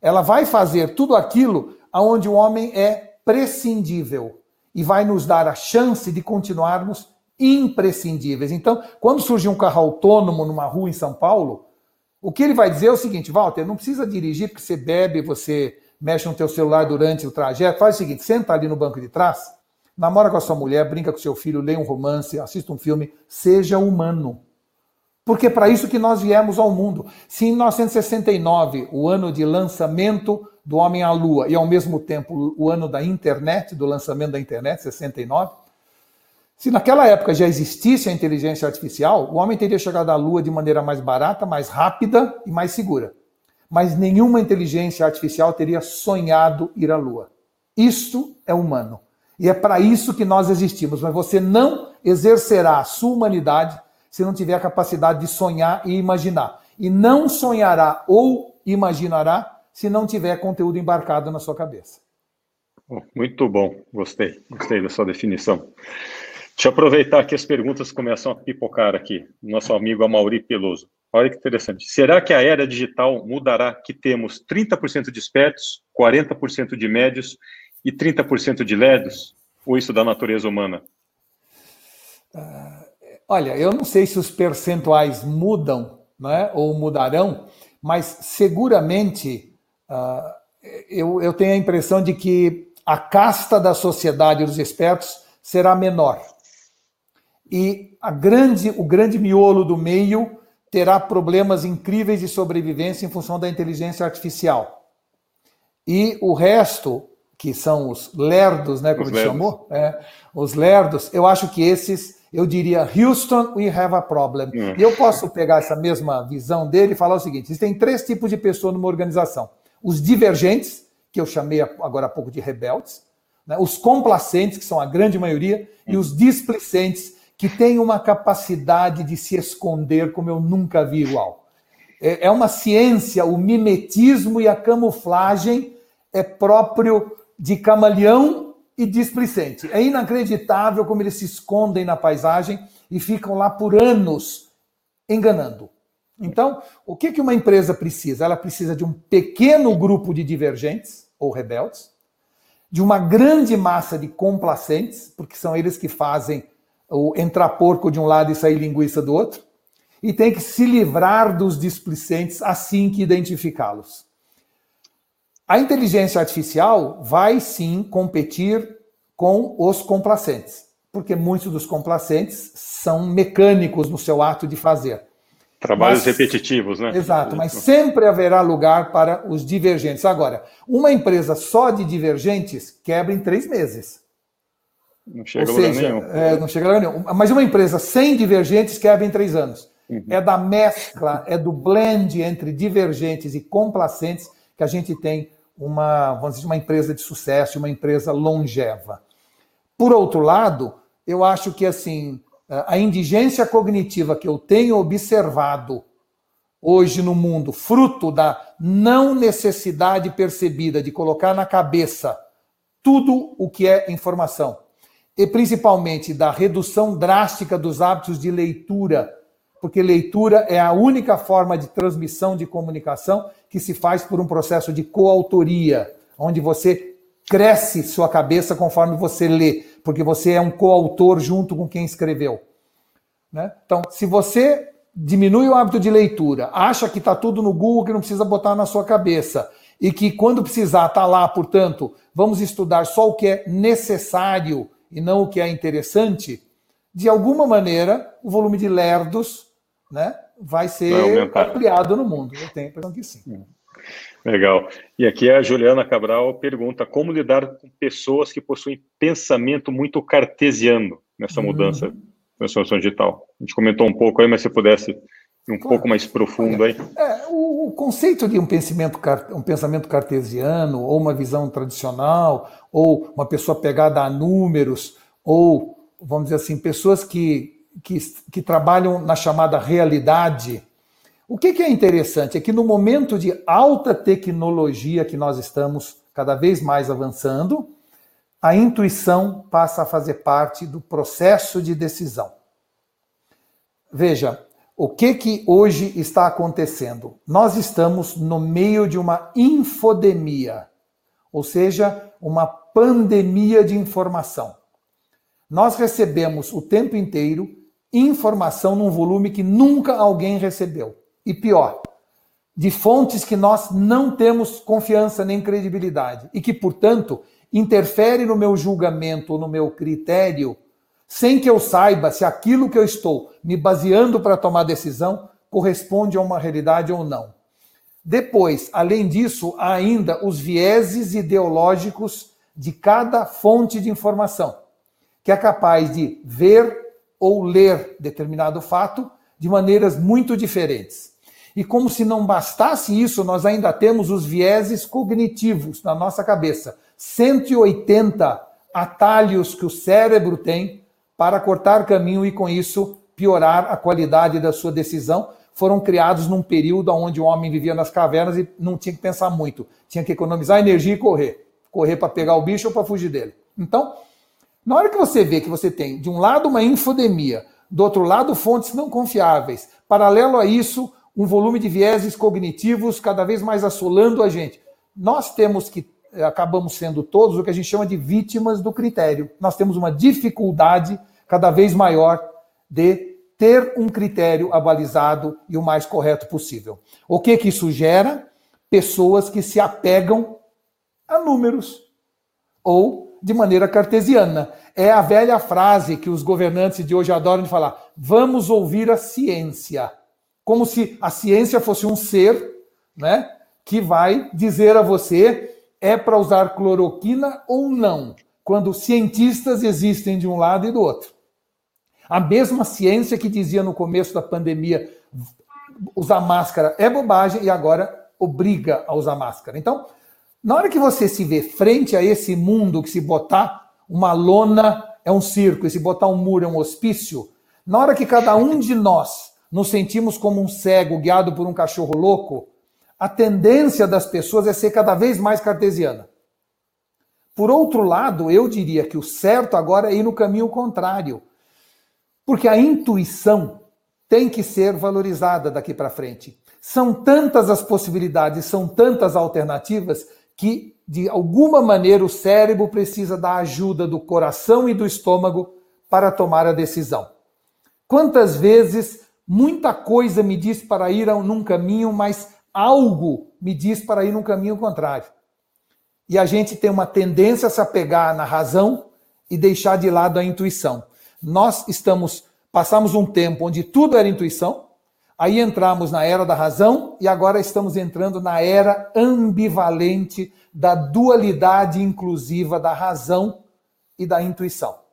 ela vai fazer tudo aquilo aonde o homem é prescindível e vai nos dar a chance de continuarmos imprescindíveis. Então, quando surge um carro autônomo numa rua em São Paulo, o que ele vai dizer é o seguinte, Walter, não precisa dirigir porque você bebe, você mexe no teu celular durante o trajeto, faz o seguinte, senta ali no banco de trás, namora com a sua mulher, brinca com seu filho, lê um romance, assista um filme, seja humano. Porque é para isso que nós viemos ao mundo. Se em 1969, o ano de lançamento do homem à lua, e ao mesmo tempo o ano da internet, do lançamento da internet, 69, se naquela época já existisse a inteligência artificial, o homem teria chegado à lua de maneira mais barata, mais rápida e mais segura mas nenhuma inteligência artificial teria sonhado ir à Lua. Isto é humano. E é para isso que nós existimos. Mas você não exercerá a sua humanidade se não tiver a capacidade de sonhar e imaginar. E não sonhará ou imaginará se não tiver conteúdo embarcado na sua cabeça. Muito bom, gostei, gostei da sua definição. Deixa eu aproveitar que as perguntas começam a pipocar aqui. Nosso amigo Amauri Peloso. Olha que interessante. Será que a era digital mudará que temos 30% de espertos, 40% de médios e 30% de ledos? Ou isso da natureza humana? Uh, olha, eu não sei se os percentuais mudam né, ou mudarão, mas seguramente uh, eu, eu tenho a impressão de que a casta da sociedade dos espertos será menor. E a grande, o grande miolo do meio terá problemas incríveis de sobrevivência em função da inteligência artificial. E o resto, que são os lerdos, né, como os ele lerdos. chamou, é, os lerdos, eu acho que esses, eu diria, Houston, we have a problem. Hum. E eu posso pegar essa mesma visão dele e falar o seguinte: existem três tipos de pessoa numa organização: os divergentes, que eu chamei agora há pouco de rebeldes, né, os complacentes, que são a grande maioria, e os displicentes, que tem uma capacidade de se esconder como eu nunca vi igual. É, é uma ciência, o mimetismo e a camuflagem é próprio de camaleão e displicente. É inacreditável como eles se escondem na paisagem e ficam lá por anos enganando. Então, o que, uma empresa precisa? Ela precisa de um pequeno grupo de divergentes ou rebeldes, de uma grande massa de complacentes, porque são eles que fazem o entrar porco de um lado e sair linguiça do outro, e tem que se livrar dos displicentes assim que identificá-los. A inteligência artificial vai sim competir com os complacentes, porque muitos dos complacentes são mecânicos no seu ato de fazer. Trabalhos mas, repetitivos, né? Exato, mas sempre haverá lugar para os divergentes. Agora, uma empresa só de divergentes quebra em três meses. Não chega Ou a lugar seja, nenhum. É, não chega a lugar nenhum. Mas uma empresa sem divergentes quebra em três anos. Uhum. É da mescla, é do blend entre divergentes e complacentes que a gente tem uma, vamos dizer, uma empresa de sucesso, uma empresa longeva. Por outro lado, eu acho que assim a indigência cognitiva que eu tenho observado hoje no mundo, fruto da não necessidade percebida de colocar na cabeça tudo o que é informação e principalmente da redução drástica dos hábitos de leitura, porque leitura é a única forma de transmissão de comunicação que se faz por um processo de coautoria, onde você cresce sua cabeça conforme você lê, porque você é um coautor junto com quem escreveu. Né? Então, se você diminui o hábito de leitura, acha que está tudo no Google, que não precisa botar na sua cabeça, e que quando precisar está lá, portanto, vamos estudar só o que é necessário e não o que é interessante, de alguma maneira o volume de lerdos né, vai ser vai ampliado no mundo. Eu tenho a impressão que sim. Legal. E aqui a Juliana Cabral pergunta como lidar com pessoas que possuem pensamento muito cartesiano nessa mudança uhum. transformação digital. A gente comentou um pouco aí, mas se pudesse ir um claro. pouco mais profundo aí. É, o, o, conceito de um pensamento, um pensamento cartesiano, ou uma visão tradicional, ou uma pessoa pegada a números, ou, vamos dizer assim, pessoas que, que, que trabalham na chamada realidade. O que, que é interessante é que no momento de alta tecnologia que nós estamos cada vez mais avançando, a intuição passa a fazer parte do processo de decisão. Veja, O que que hoje está acontecendo? Nós estamos no meio de uma infodemia, ou seja, uma pandemia de informação. Nós recebemos o tempo inteiro informação num volume que nunca alguém recebeu. E pior, de fontes que nós não temos confiança nem credibilidade e que, portanto, interfere no meu julgamento no meu critério, sem que eu saiba se aquilo que eu estou me baseando para tomar decisão corresponde a uma realidade ou não. Depois, além disso, há ainda os vieses ideológicos de cada fonte de informação, que é capaz de ver ou ler determinado fato de maneiras muito diferentes. E como se não bastasse isso, nós ainda temos os vieses cognitivos na nossa cabeça. 180 atalhos que o cérebro tem para cortar caminho e, com isso, piorar a qualidade da sua decisão. Foram criados num período onde o homem vivia nas cavernas e não tinha que pensar muito. Tinha que economizar energia e correr. Correr para pegar o bicho ou para fugir dele. Então, na hora que você vê que você tem, de um lado, uma infodemia, do outro lado, fontes não confiáveis, paralelo a isso, um volume de vieses cognitivos cada vez mais assolando a gente. Nós temos que, eh, acabamos sendo todos o que a gente chama de vítimas do critério. Nós temos uma dificuldade cada vez maior de ter um critério abalizado e o mais correto possível. O que que isso gera? Pessoas que se apegam a números ou de maneira cartesiana. É a velha frase que os governantes de hoje adoram de falar: vamos ouvir a ciência como se a ciência fosse um ser, né, que vai dizer a você é para usar cloroquina ou não, quando cientistas existem de um lado e do outro. A mesma ciência que dizia no começo da pandemia usar máscara é bobagem e agora obriga a usar máscara. Então, na hora que você se vê frente a esse mundo que se botar uma lona é um circo e se botar um muro é um hospício, na hora que cada um de nós nos sentimos como um cego guiado por um cachorro louco, a tendência das pessoas é ser cada vez mais cartesiana. Por outro lado, eu diria que o certo agora é ir no caminho contrário. Porque a intuição tem que ser valorizada daqui para frente. São tantas as possibilidades, são tantas alternativas que, de alguma maneira, o cérebro precisa da ajuda do coração e do estômago para tomar a decisão. Quantas vezes Muita coisa me diz para ir num caminho, mas algo me diz para ir num caminho contrário. E a gente tem uma tendência a se apegar na razão e deixar de lado a intuição. Nós estamos passamos um tempo onde tudo era intuição, aí entramos na era da razão e agora estamos entrando na era ambivalente da dualidade inclusiva da razão e da intuição.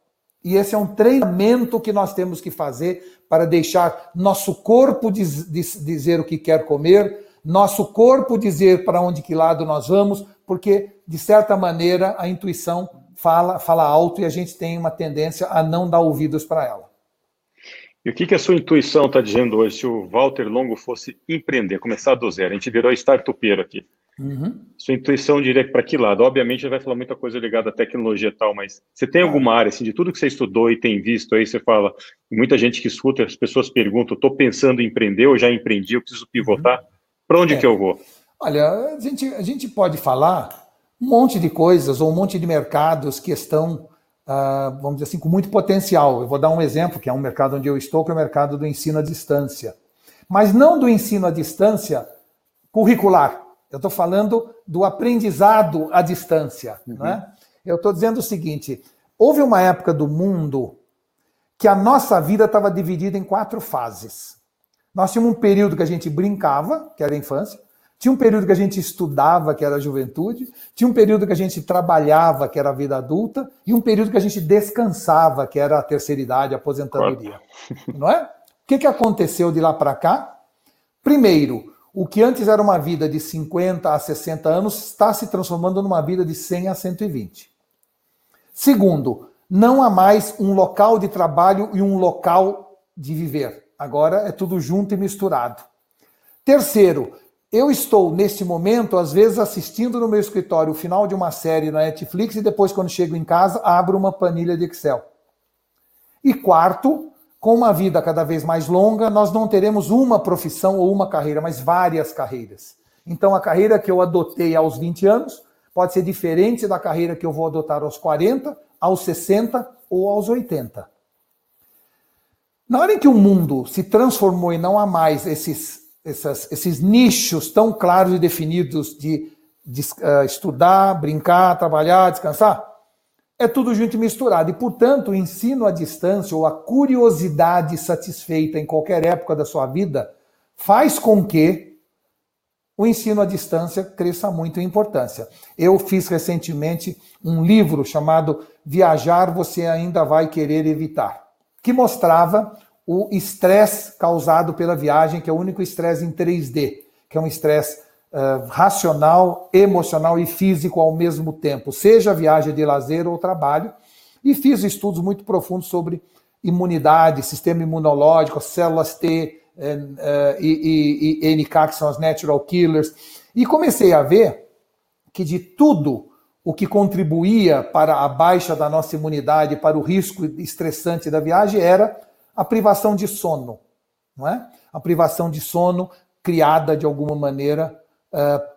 E esse é um treinamento que nós temos que fazer para deixar nosso corpo diz, diz, dizer o que quer comer, nosso corpo dizer para onde que lado nós vamos, porque de certa maneira a intuição fala, fala alto e a gente tem uma tendência a não dar ouvidos para ela. E o que, que a sua intuição está dizendo hoje se o Walter Longo fosse empreender, começar do zero? A gente virou startupeiro aqui. Uhum. Sua intuição diria para que lado? Obviamente, já vai falar muita coisa ligada à tecnologia e tal, mas você tem alguma área, assim, de tudo que você estudou e tem visto aí, você fala, muita gente que escuta, as pessoas perguntam, estou pensando em empreender ou já empreendi, eu preciso pivotar, uhum. para onde é. que eu vou? Olha, a gente, a gente pode falar um monte de coisas ou um monte de mercados que estão, uh, vamos dizer assim, com muito potencial. Eu vou dar um exemplo, que é um mercado onde eu estou, que é o mercado do ensino à distância. Mas não do ensino à distância curricular, eu estou falando do aprendizado à distância. Uhum. Né? Eu estou dizendo o seguinte: houve uma época do mundo que a nossa vida estava dividida em quatro fases. Nós tínhamos um período que a gente brincava, que era a infância, tinha um período que a gente estudava, que era a juventude, tinha um período que a gente trabalhava, que era a vida adulta, e um período que a gente descansava, que era a terceira idade, a aposentadoria. Não é? O que, que aconteceu de lá para cá? Primeiro, o que antes era uma vida de 50 a 60 anos está se transformando numa vida de 100 a 120. Segundo, não há mais um local de trabalho e um local de viver. Agora é tudo junto e misturado. Terceiro, eu estou neste momento, às vezes, assistindo no meu escritório o final de uma série na Netflix e depois, quando chego em casa, abro uma planilha de Excel. E quarto, com uma vida cada vez mais longa, nós não teremos uma profissão ou uma carreira, mas várias carreiras. Então, a carreira que eu adotei aos 20 anos pode ser diferente da carreira que eu vou adotar aos 40, aos 60 ou aos 80. Na hora em que o mundo se transformou e não há mais esses, essas, esses nichos tão claros e definidos de, de uh, estudar, brincar, trabalhar, descansar, é tudo junto e misturado. E, portanto, o ensino à distância ou a curiosidade satisfeita em qualquer época da sua vida faz com que o ensino à distância cresça muito em importância. Eu fiz recentemente um livro chamado Viajar Você Ainda Vai Querer Evitar, que mostrava o estresse causado pela viagem, que é o único estresse em 3D, que é um estresse uh, racional, emocional e físico ao mesmo tempo, seja viagem de lazer ou trabalho. E fiz estudos muito profundos sobre imunidade, sistema imunológico, células T uh, e, e, e NK, que são as natural killers. E comecei a ver que de tudo o que contribuía para a baixa da nossa imunidade, para o risco estressante da viagem, era a privação de sono. Não é? A privação de sono criada de alguma maneira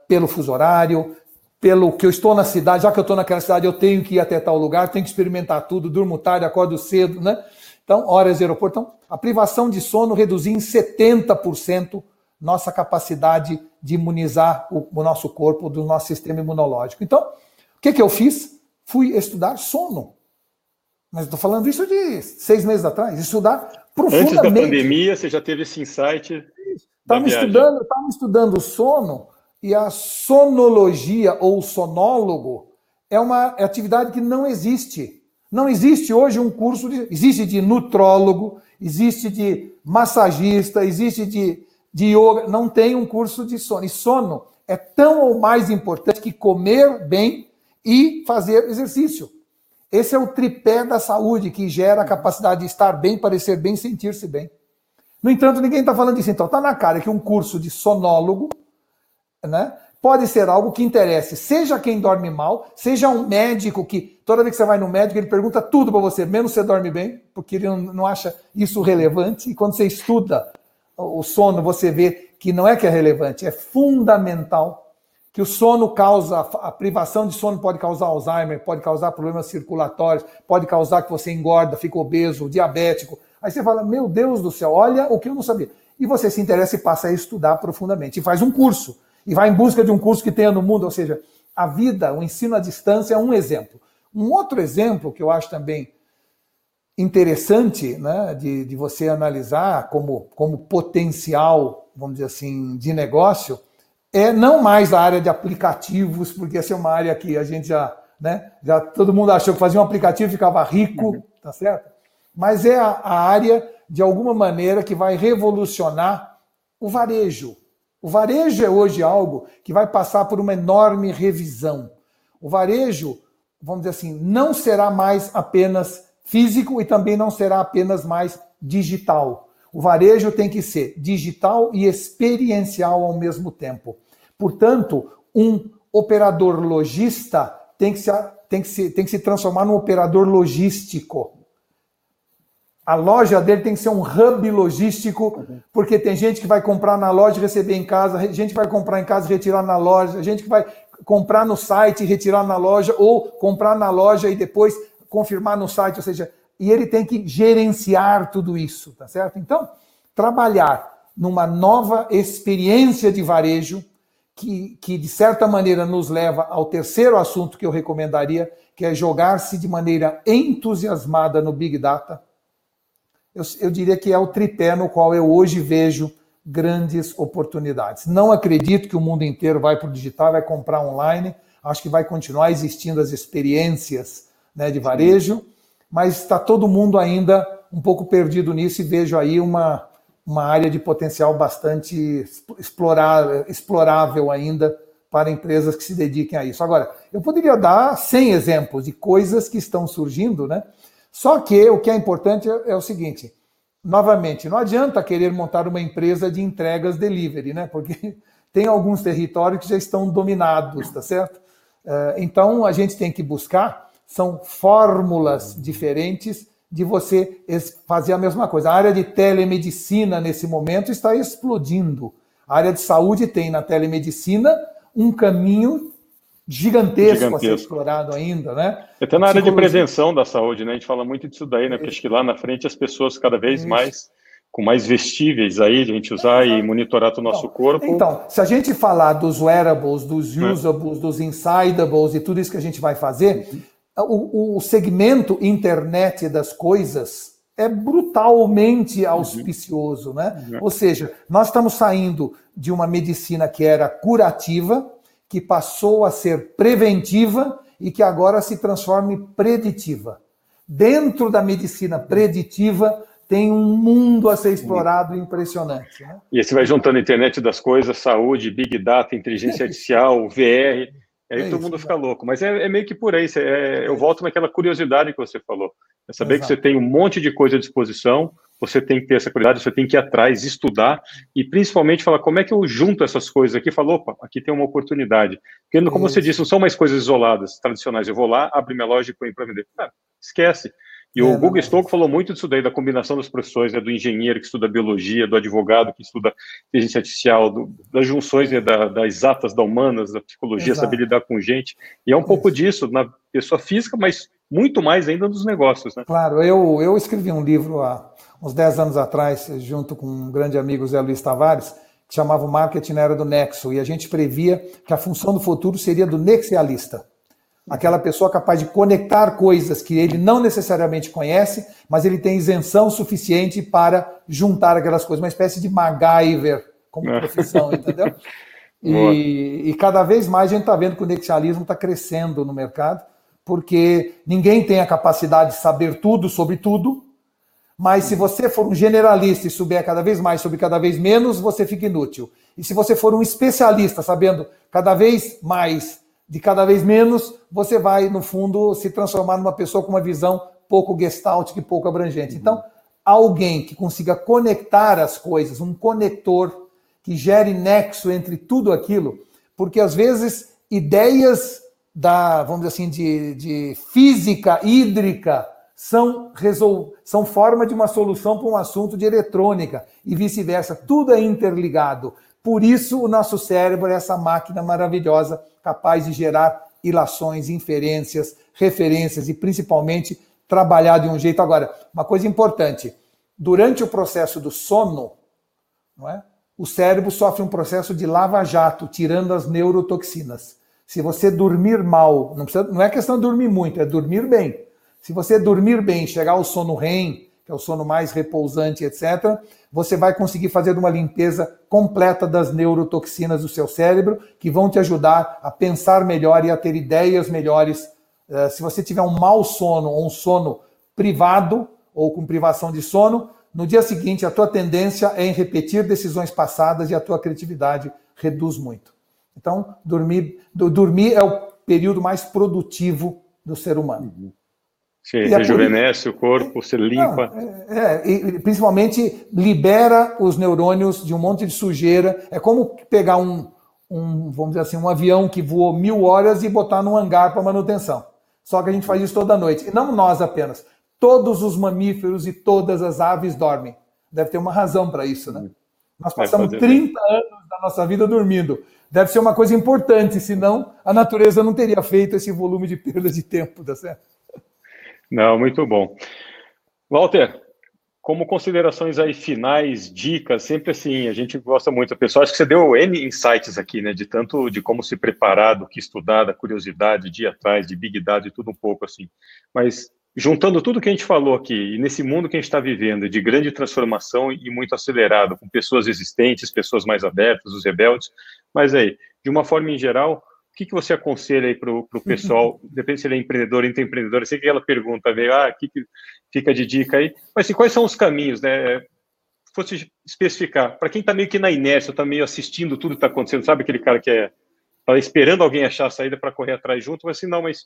pelo fuso horário, pelo que eu estou na cidade, já que eu estou naquela cidade, eu tenho que ir até tal lugar, tenho que experimentar tudo, durmo tarde, acordo cedo, né? Então, horas de aeroporto. Então, a privação de sono reduzia em 70% nossa capacidade de imunizar o, o, nosso corpo, do nosso sistema imunológico. Então, o que, que eu fiz? Fui estudar sono. Mas estou falando isso de seis meses atrás. Estudar profundamente. Antes da pandemia, você já teve esse insight. Estava estudando, estudando sono e a sonologia ou sonólogo é uma atividade que não existe. Não existe hoje um curso de. Existe de nutrólogo, existe de massagista, existe de, de yoga. Não tem um curso de sono. E sono é tão ou mais importante que comer bem e fazer exercício. Esse é o tripé da saúde que gera a capacidade de estar bem, parecer bem, sentir-se bem. No entanto, ninguém está falando disso. Então, está na cara que um curso de sonólogo né, pode ser algo que interesse, seja quem dorme mal, seja um médico que, toda vez que você vai no médico, ele pergunta tudo para você, menos você dorme bem, porque ele não acha isso relevante. E quando você estuda o sono, você vê que não é que é relevante, é fundamental. Que o sono causa, a privação de sono pode causar Alzheimer, pode causar problemas circulatórios, pode causar que você engorda, fica obeso, diabético. Aí você fala, meu Deus do céu, olha o que eu não sabia. E você se interessa e passa a estudar profundamente. E faz um curso e vai em busca de um curso que tenha no mundo, ou seja, a vida, o ensino à distância é um exemplo. Um outro exemplo que eu acho também interessante né, de, de você analisar como, como potencial, vamos dizer assim, de negócio, é não mais a área de aplicativos, porque essa é uma área que a gente já, né, já todo mundo achou que fazia um aplicativo e ficava rico, uhum. tá certo? Mas é a, a área, de alguma maneira, que vai revolucionar o varejo, o varejo é hoje algo que vai passar por uma enorme revisão. O varejo, vamos dizer assim, não será mais apenas físico e também não será apenas mais digital. O varejo tem que ser digital e experiencial ao mesmo tempo. Portanto, um operador lojista tem que se, tem que se, tem que se transformar num operador logístico. A loja dele tem que ser um hub logístico, porque tem gente que vai comprar na loja e receber em casa, gente que vai comprar em casa e retirar na loja, gente que vai comprar no site e retirar na loja, ou comprar na loja e depois confirmar no site, ou seja, e ele tem que gerenciar tudo isso, tá certo? Então, trabalhar numa nova experiência de varejo, que, que de certa maneira nos leva ao terceiro assunto que eu recomendaria, que é jogar-se de maneira entusiasmada no Big Data eu, eu diria que é o tripé no qual eu hoje vejo grandes oportunidades. Não acredito que o mundo inteiro vai para o digital, vai comprar online. Acho que vai continuar existindo as experiências né, de varejo, mas está todo mundo ainda um pouco perdido nisso e vejo aí uma, uma área de potencial bastante explorável, explorável ainda para empresas que se dediquem a isso. Agora, eu poderia dar 100 exemplos de coisas que estão surgindo, né? Só que o que é importante é, é o seguinte: novamente, não adianta querer montar uma empresa de entregas delivery, né? Porque tem alguns territórios que já estão dominados, tá certo? É, então a gente tem que buscar são fórmulas diferentes de você fazer a mesma coisa. A área de telemedicina, nesse momento, está explodindo. A área de saúde tem na telemedicina um caminho gigantesco, gigantesco. a ser explorado ainda, né? Até na área de prevenção da saúde, né? A gente fala muito disso daí, né? Porque acho que lá na frente as pessoas cada vez Isso. mais com mais vestíveis aí, a gente usar e monitorar o nosso então, corpo. Então, se a gente falar dos wearables, dos é. usables, é. dos insidables e tudo isso que a gente vai fazer, o, o segmento internet das coisas é brutalmente uhum. auspicioso, né? Uhum. Ou seja, nós estamos saindo de uma medicina que era curativa, que passou a ser preventiva e que agora se transforma em preditiva. Dentro da medicina preditiva tem um mundo a ser explorado impressionante. Né? E aí você vai juntando a internet das coisas, saúde, big data, inteligência artificial, VR, aí é todo mundo fica louco. Mas é, é, meio que por aí. É, eu volto naquela curiosidade que você falou. É saber Exato. que você tem um monte de coisa à disposição, você tem que ter essa curiosidade, você tem que ir atrás, estudar e principalmente falar como é que eu junto essas coisas aqui. Falou, opa, aqui tem uma oportunidade. Porque, como Isso. você disse, não são mais coisas isoladas, tradicionais. Eu vou lá, abro minha loja e ponho para vender. Ah, esquece. E é, o Google Stokes falou muito disso daí, da combinação das profissões, né, do engenheiro que estuda biologia, do advogado que estuda inteligência artificial, do, das junções né, da, das exatas, da humanas, da psicologia, Exato. saber lidar com gente. E é um Isso. pouco disso na pessoa física, mas muito mais ainda nos negócios. Né? Claro, eu, eu escrevi um livro há uns 10 anos atrás, junto com um grande amigo, Zé Luiz Tavares, que chamava o Marketing na Era do Nexo, e a gente previa que a função do futuro seria do nexialista aquela pessoa capaz de conectar coisas que ele não necessariamente conhece, mas ele tem isenção suficiente para juntar aquelas coisas, uma espécie de MacGyver como é. profissão, entendeu? E, e, cada vez mais a gente está vendo que o nexialismo está crescendo no mercado, porque ninguém tem a capacidade de saber tudo sobre tudo, mas se você for um generalista e souber cada vez mais sobre cada vez menos, você fica inútil. E se você for um especialista, sabendo cada vez mais de cada vez menos, você vai, no fundo, se transformar numa pessoa com uma visão pouco gestalt e pouco abrangente. Uhum. Então, alguém que consiga conectar as coisas, um conector que gere nexo entre tudo aquilo, porque às vezes ideias da, vamos dizer assim, de, de física hídrica são, resol... são forma de uma solução para um assunto de eletrônica e vice-versa. Tudo é interligado. Por isso, o nosso cérebro é essa máquina maravilhosa capaz de gerar ilações, inferências, referências e principalmente trabalhar de um jeito. Agora, uma coisa importante: durante o processo do sono, não é? o cérebro sofre um processo de lava-jato, tirando as neurotoxinas. Se você dormir mal, não, precisa, não é questão de dormir muito, é dormir bem. Se você dormir bem, chegar ao sono REM, que é o sono mais repousante, etc., você vai conseguir fazer uma limpeza completa das neurotoxinas do seu cérebro, que vão te ajudar a pensar melhor e a ter ideias melhores. Eh, se você tiver um mau sono ou um sono privado ou com privação de sono, no dia seguinte a tua tendência é em repetir decisões passadas e a tua criatividade reduz muito. Então, dormir, dormir é o período mais produtivo do ser humano. Uhum. E rejuvenesce o corpo, se limpa. É, é, e principalmente libera os neurônios de um monte de sujeira. É como pegar um, um, vamos dizer assim, um avião que voou mil horas e botar num hangar para manutenção. Só que a gente faz isso toda noite. E não nós apenas. Todos os mamíferos e todas as aves dormem. Deve ter uma razão para isso, né? Nós passamos 30 anos da nossa vida dormindo. Deve ser uma coisa importante, senão a natureza não teria feito esse volume de perda de tempo, tá certo? Não, muito bom. Walter, como considerações aí finais, dicas, sempre assim, a gente gosta muito. Pessoal, acho que você deu N insights aqui, né? De tanto de como se preparar, do que estudar, da curiosidade, de ir atrás, de big data e tudo um pouco assim. Mas juntando tudo que a gente falou aqui, e nesse mundo que a gente está vivendo, de grande transformação e muito acelerado, com pessoas existentes, pessoas mais abertas, os rebeldes, mas aí, de uma forma em geral, que, que você aconselha aí para o pessoal? Depende se ele é empreendedor empreendedor. Eu sei que ela pergunta veio, ah, o que, que fica de dica aí? Mas assim, quais são os caminhos, né? Fosse especificar, para quem está meio que na inércia, está meio assistindo tudo que está acontecendo, sabe aquele cara que é tá esperando alguém achar a saída para correr atrás junto, mas assim, não, mas o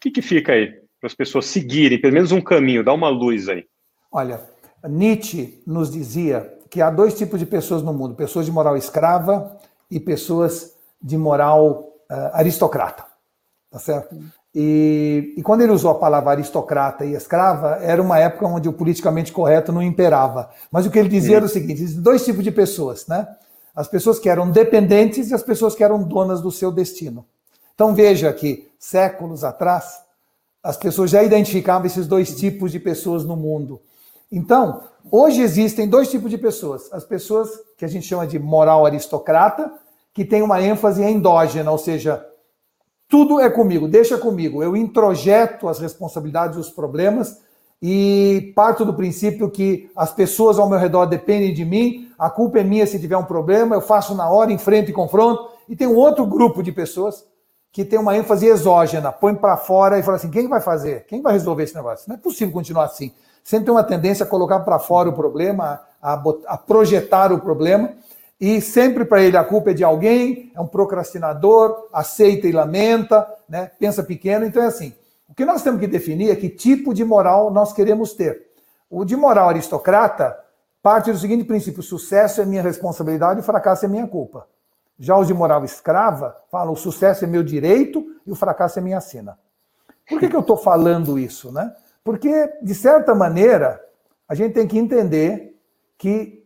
que, que fica aí para as pessoas seguirem, pelo menos um caminho, dá uma luz aí? Olha, Nietzsche nos dizia que há dois tipos de pessoas no mundo: pessoas de moral escrava e pessoas de moral aristocrata, tá certo? E, e, quando ele usou a palavra aristocrata e escrava, era uma época onde o politicamente correto não imperava. Mas o que ele dizia Sim. era o seguinte: existem dois tipos de pessoas, né? As pessoas que eram dependentes e as pessoas que eram donas do seu destino. Então veja que séculos atrás as pessoas já identificavam esses dois tipos de pessoas no mundo. Então, hoje existem dois tipos de pessoas: as pessoas que a gente chama de moral aristocrata, que tem uma ênfase endógena, ou seja, tudo é comigo, deixa comigo. Eu introjeto as responsabilidades, os problemas e parto do princípio que as pessoas ao meu redor dependem de mim, a culpa é minha se tiver um problema, eu faço na hora, enfrento e confronto. E tem um outro grupo de pessoas que tem uma ênfase exógena, põe para fora e fala assim: quem vai fazer? Quem vai resolver esse negócio? Não é possível continuar assim. Sempre tem uma tendência a colocar para fora o problema, a, a projetar o problema e sempre para ele a culpa é de alguém, é um procrastinador, aceita e lamenta, né? pensa pequeno. Então é assim: o que nós temos que definir é que tipo de moral nós queremos ter. O de moral aristocrata parte do seguinte princípio: sucesso é minha responsabilidade, o fracasso é minha culpa. Já os de moral escrava falam: o sucesso é meu direito e o fracasso é minha sina. Por que, que eu estou falando isso? Né? Porque, de certa maneira, a gente tem que entender que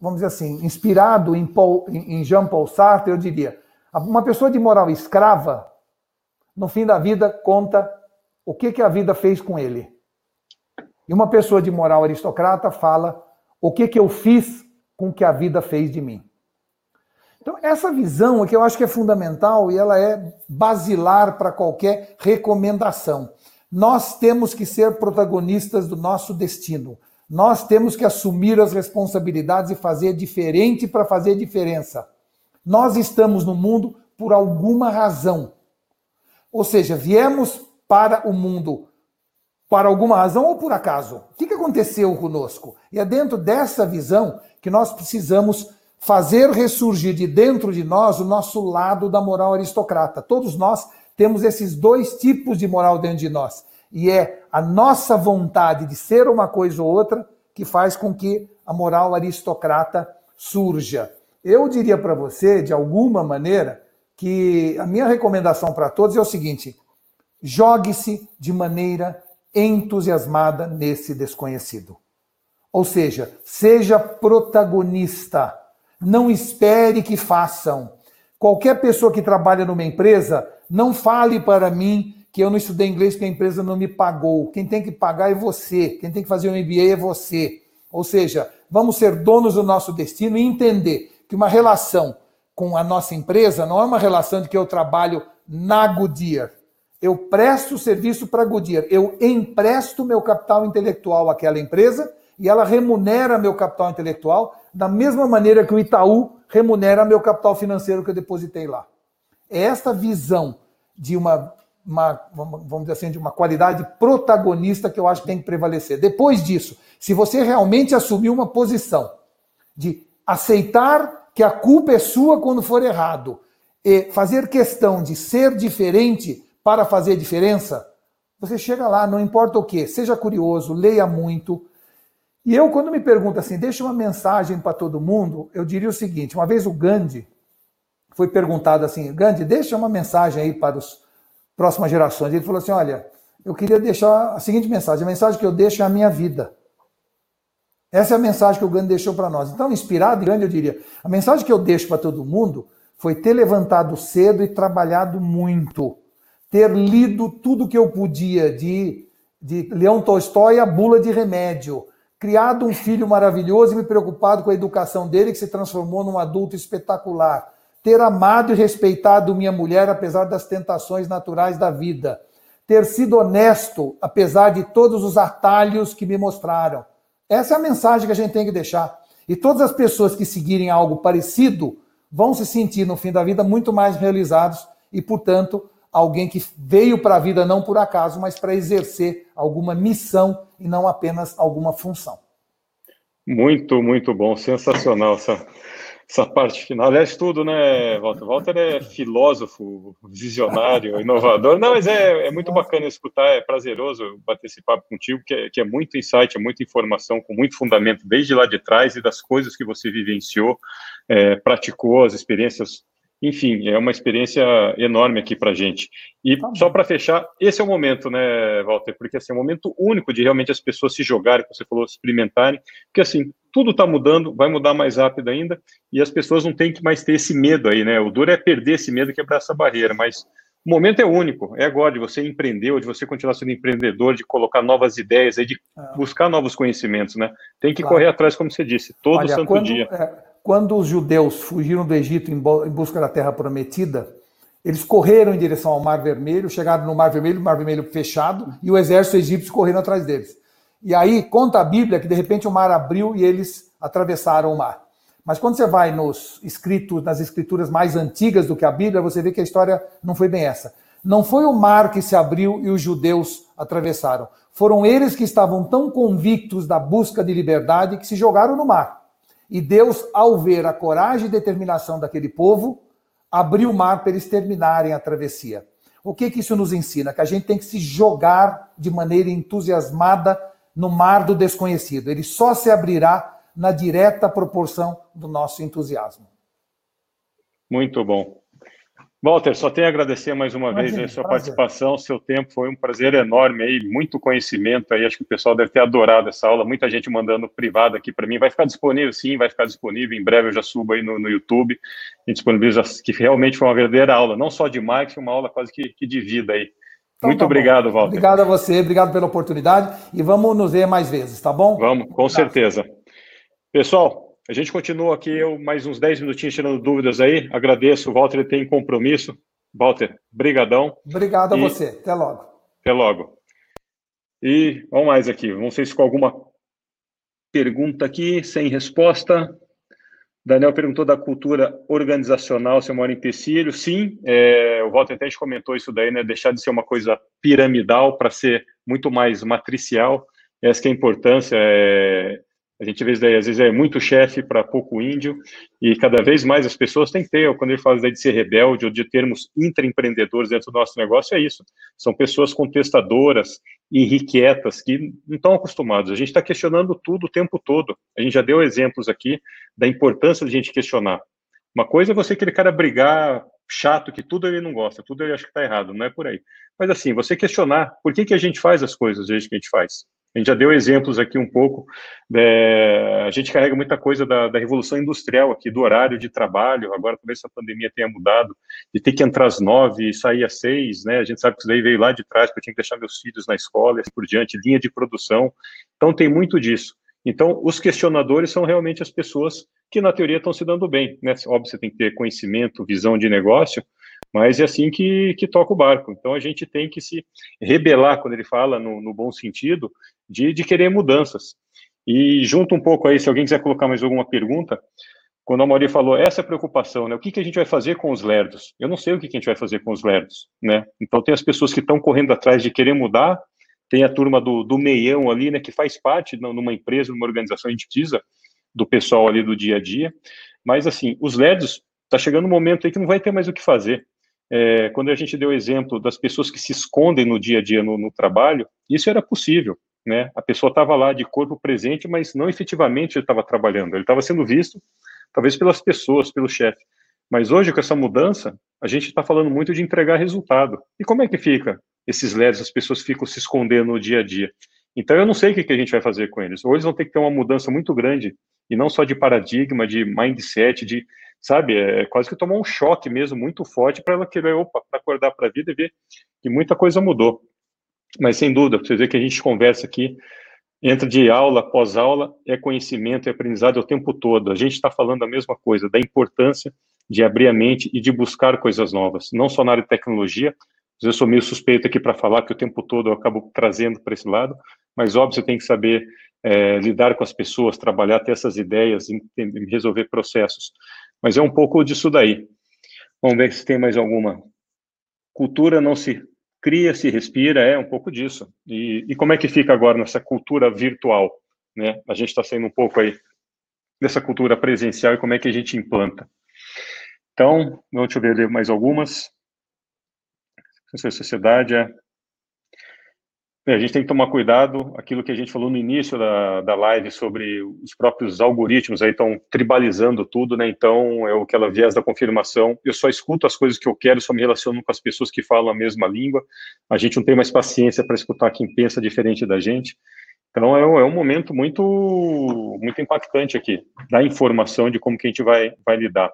vamos dizer assim, inspirado em, Paul, em Jean Paul Sartre, eu diria, uma pessoa de moral escrava, no fim da vida, conta o que, que a vida fez com ele. E uma pessoa de moral aristocrata fala o que, que eu fiz com o que a vida fez de mim. Então, essa visão é que eu acho que é fundamental e ela é basilar para qualquer recomendação. Nós temos que ser protagonistas do nosso destino. Nós temos que assumir as responsabilidades e fazer diferente para fazer diferença. Nós estamos no mundo por alguma razão. Ou seja, viemos para o mundo para alguma razão ou por acaso. O que aconteceu conosco? E é dentro dessa visão que nós precisamos fazer ressurgir de dentro de nós o nosso lado da moral aristocrata. Todos nós temos esses dois tipos de moral dentro de nós. E é a nossa vontade de ser uma coisa ou outra que faz com que a moral aristocrata surja. Eu diria para você, de alguma maneira, que a minha recomendação para todos é o seguinte: jogue-se de maneira entusiasmada nesse desconhecido. Ou seja, seja protagonista. Não espere que façam. Qualquer pessoa que trabalha numa empresa, não fale para mim que eu não estudei inglês porque a empresa não me pagou. Quem tem que pagar é você. Quem tem que fazer um MBA é você. Ou seja, vamos ser donos do nosso destino e entender que uma relação com a nossa empresa não é uma relação de que eu trabalho na Goodyear. Eu presto serviço para a Goodyear. Eu empresto meu capital intelectual àquela empresa e ela remunera meu capital intelectual da mesma maneira que o Itaú remunera meu capital financeiro que eu depositei lá. É esta visão de uma uma, vamos dizer assim, de uma qualidade protagonista que eu acho que tem que prevalecer. Depois disso, se você realmente assumir uma posição de aceitar que a culpa é sua quando for errado e fazer questão de ser diferente para fazer diferença, você chega lá, não importa o que, seja curioso, leia muito. E eu, quando me pergunto assim, deixa uma mensagem para todo mundo, eu diria o seguinte: uma vez o Gandhi foi perguntado assim, Gandhi, deixa uma mensagem aí para os próximas gerações. Ele falou assim: olha, eu queria deixar a seguinte mensagem: a mensagem que eu deixo é a minha vida. Essa é a mensagem que o Gandhi deixou para nós. Então, inspirado em Gandhi, eu diria: a mensagem que eu deixo para todo mundo foi ter levantado cedo e trabalhado muito, ter lido tudo que eu podia de, de Leão Tolstói a bula de remédio, criado um filho maravilhoso e me preocupado com a educação dele, que se transformou num adulto espetacular ter amado e respeitado minha mulher apesar das tentações naturais da vida, ter sido honesto apesar de todos os atalhos que me mostraram. Essa é a mensagem que a gente tem que deixar. E todas as pessoas que seguirem algo parecido vão se sentir no fim da vida muito mais realizados e, portanto, alguém que veio para a vida não por acaso, mas para exercer alguma missão e não apenas alguma função. Muito, muito bom, sensacional essa essa parte final. Aliás, tudo, né, Walter? Walter é filósofo, visionário, inovador. Não, mas é, é muito bacana escutar, é prazeroso bater esse papo contigo, que é, que é muito insight, é muita informação, com muito fundamento desde lá de trás e das coisas que você vivenciou, é, praticou, as experiências enfim, é uma experiência enorme aqui para a gente. E tá só para fechar, esse é o momento, né, Walter? Porque assim, é o momento único de realmente as pessoas se jogarem, como você falou, experimentarem, porque assim, tudo está mudando, vai mudar mais rápido ainda, e as pessoas não têm que mais ter esse medo aí, né? O duro é perder esse medo e quebrar essa barreira, mas o momento é único, é agora de você empreender, ou de você continuar sendo empreendedor, de colocar novas ideias, aí, de é. buscar novos conhecimentos, né? Tem que claro. correr atrás, como você disse, todo Olha, santo quando, dia. É quando os judeus fugiram do Egito em busca da terra prometida, eles correram em direção ao Mar Vermelho, chegaram no Mar Vermelho, Mar Vermelho fechado, e o exército egípcio correndo atrás deles. E aí conta a Bíblia que de repente o mar abriu e eles atravessaram o mar. Mas quando você vai nos escritos, nas escrituras mais antigas do que a Bíblia, você vê que a história não foi bem essa. Não foi o mar que se abriu e os judeus atravessaram. Foram eles que estavam tão convictos da busca de liberdade que se jogaram no mar. E Deus, ao ver a coragem e determinação daquele povo, abriu o mar para eles terminarem a travessia. O que, que isso nos ensina? Que a gente tem que se jogar de maneira entusiasmada no mar do desconhecido. Ele só se abrirá na direta proporção do nosso entusiasmo. Muito bom. Walter, só tenho a agradecer mais uma Imagina, vez a sua prazer. participação, seu tempo foi um prazer enorme aí, muito conhecimento aí, acho que o pessoal deve ter adorado essa aula, muita gente mandando privado aqui para mim, vai ficar disponível sim, vai ficar disponível, em breve eu já subo aí no, no YouTube, e disponibilizo, que realmente foi uma verdadeira aula, não só de marketing, uma aula quase que, que de vida aí. Então, muito tá obrigado, Walter. Obrigado a você, obrigado pela oportunidade, e vamos nos ver mais vezes, tá bom? Vamos, com certeza. Pessoal, a gente continua aqui, eu mais uns 10 minutinhos tirando dúvidas aí. Agradeço, o Walter tem compromisso. Walter, brigadão. Obrigado a você. Até logo. Até logo. E vamos mais aqui. Não sei se com alguma pergunta aqui, sem resposta. Daniel perguntou da cultura organizacional, se eu moro em Pecílio. Sim, é, o Walter até comentou isso daí, né? Deixar de ser uma coisa piramidal para ser muito mais matricial. Essa é a importância. É, a gente vê, às vezes, é muito chefe para pouco índio, e cada vez mais as pessoas têm que ter, quando ele fala de ser rebelde ou de termos intraempreendedores dentro do nosso negócio, é isso. São pessoas contestadoras, irrequietas, que não estão acostumados. A gente está questionando tudo o tempo todo. A gente já deu exemplos aqui da importância de a gente questionar. Uma coisa é você aquele cara brigar chato que tudo ele não gosta, tudo ele acha que está errado, não é por aí. Mas assim, você questionar por que, que a gente faz as coisas jeito que a gente faz. A gente já deu exemplos aqui um pouco. É, a gente carrega muita coisa da, da, revolução industrial aqui, do horário de trabalho. Agora, talvez essa pandemia tenha mudado, de ter que entrar às nove e sair às seis, né? A gente sabe que isso daí veio lá de trás, que eu tinha que deixar meus filhos na escola e assim por diante, linha de produção. Então, tem muito disso. Então, os questionadores são realmente as pessoas que, na teoria, estão se dando bem. Né? Óbvio, você tem que ter conhecimento, visão de negócio, mas é assim que, que toca o barco. Então a gente tem que se rebelar, quando ele fala no, no bom sentido, de, de querer mudanças. E junto um pouco aí, se alguém quiser colocar mais alguma pergunta, quando a Mauri falou essa preocupação, né? O que, que a gente vai fazer com os lerdos? Eu não sei o que, que a gente vai fazer com os lerdos, né? Então tem as pessoas que estão correndo atrás de querer mudar, tem a turma do, do meião ali, né? Que faz parte numa empresa, numa organização, a gente precisa do pessoal ali do dia a dia. Mas assim, os lerdos, está chegando um momento aí que não vai ter mais o que fazer. É, quando a gente deu o exemplo das pessoas que se escondem no dia a dia no, no trabalho, isso era possível. Né? A pessoa estava lá de corpo presente, mas não efetivamente ele estava trabalhando. Ele estava sendo visto, talvez pelas pessoas, pelo chefe. Mas hoje, com essa mudança, a gente está falando muito de entregar resultado. E como é que fica esses LEDs? As pessoas ficam se escondendo no dia a dia. Então, eu não sei o que a gente vai fazer com eles. Ou eles vão ter que ter uma mudança muito grande, e não só de paradigma, de mindset, de sabe? É quase que tomar um choque mesmo muito forte para ela querer, opa, acordar para a vida e ver que muita coisa mudou. Mas sem dúvida, você vê que a gente conversa aqui, entra de aula após aula, é conhecimento, é aprendizado o tempo todo. A gente está falando a mesma coisa, da importância de abrir a mente e de buscar coisas novas, não só na área de tecnologia. Eu sou meio suspeito aqui para falar que o tempo todo eu acabo trazendo para esse lado, mas óbvio você tem que saber é, lidar com as pessoas, trabalhar, ter essas ideias, resolver processos. Mas é um pouco disso daí. Vamos ver se tem mais alguma. Cultura não se cria, se respira, é um pouco disso. E, e como é que fica agora nessa cultura virtual? Né? A gente está saindo um pouco aí dessa cultura presencial e como é que a gente implanta. Então, deixa eu ver mais algumas. Essa sociedade É, a gente tem que tomar cuidado, aquilo que a gente falou no início da, da live sobre os próprios algoritmos aí estão tribalizando tudo, né? Então, é o que ela viés da confirmação. Eu só escuto as coisas que eu quero, só me relaciono com as pessoas que falam a mesma língua. A gente não tem mais paciência para escutar quem pensa diferente da gente. Então, é, um, é um momento muito, muito impactante aqui, da informação de como que a gente vai, vai lidar.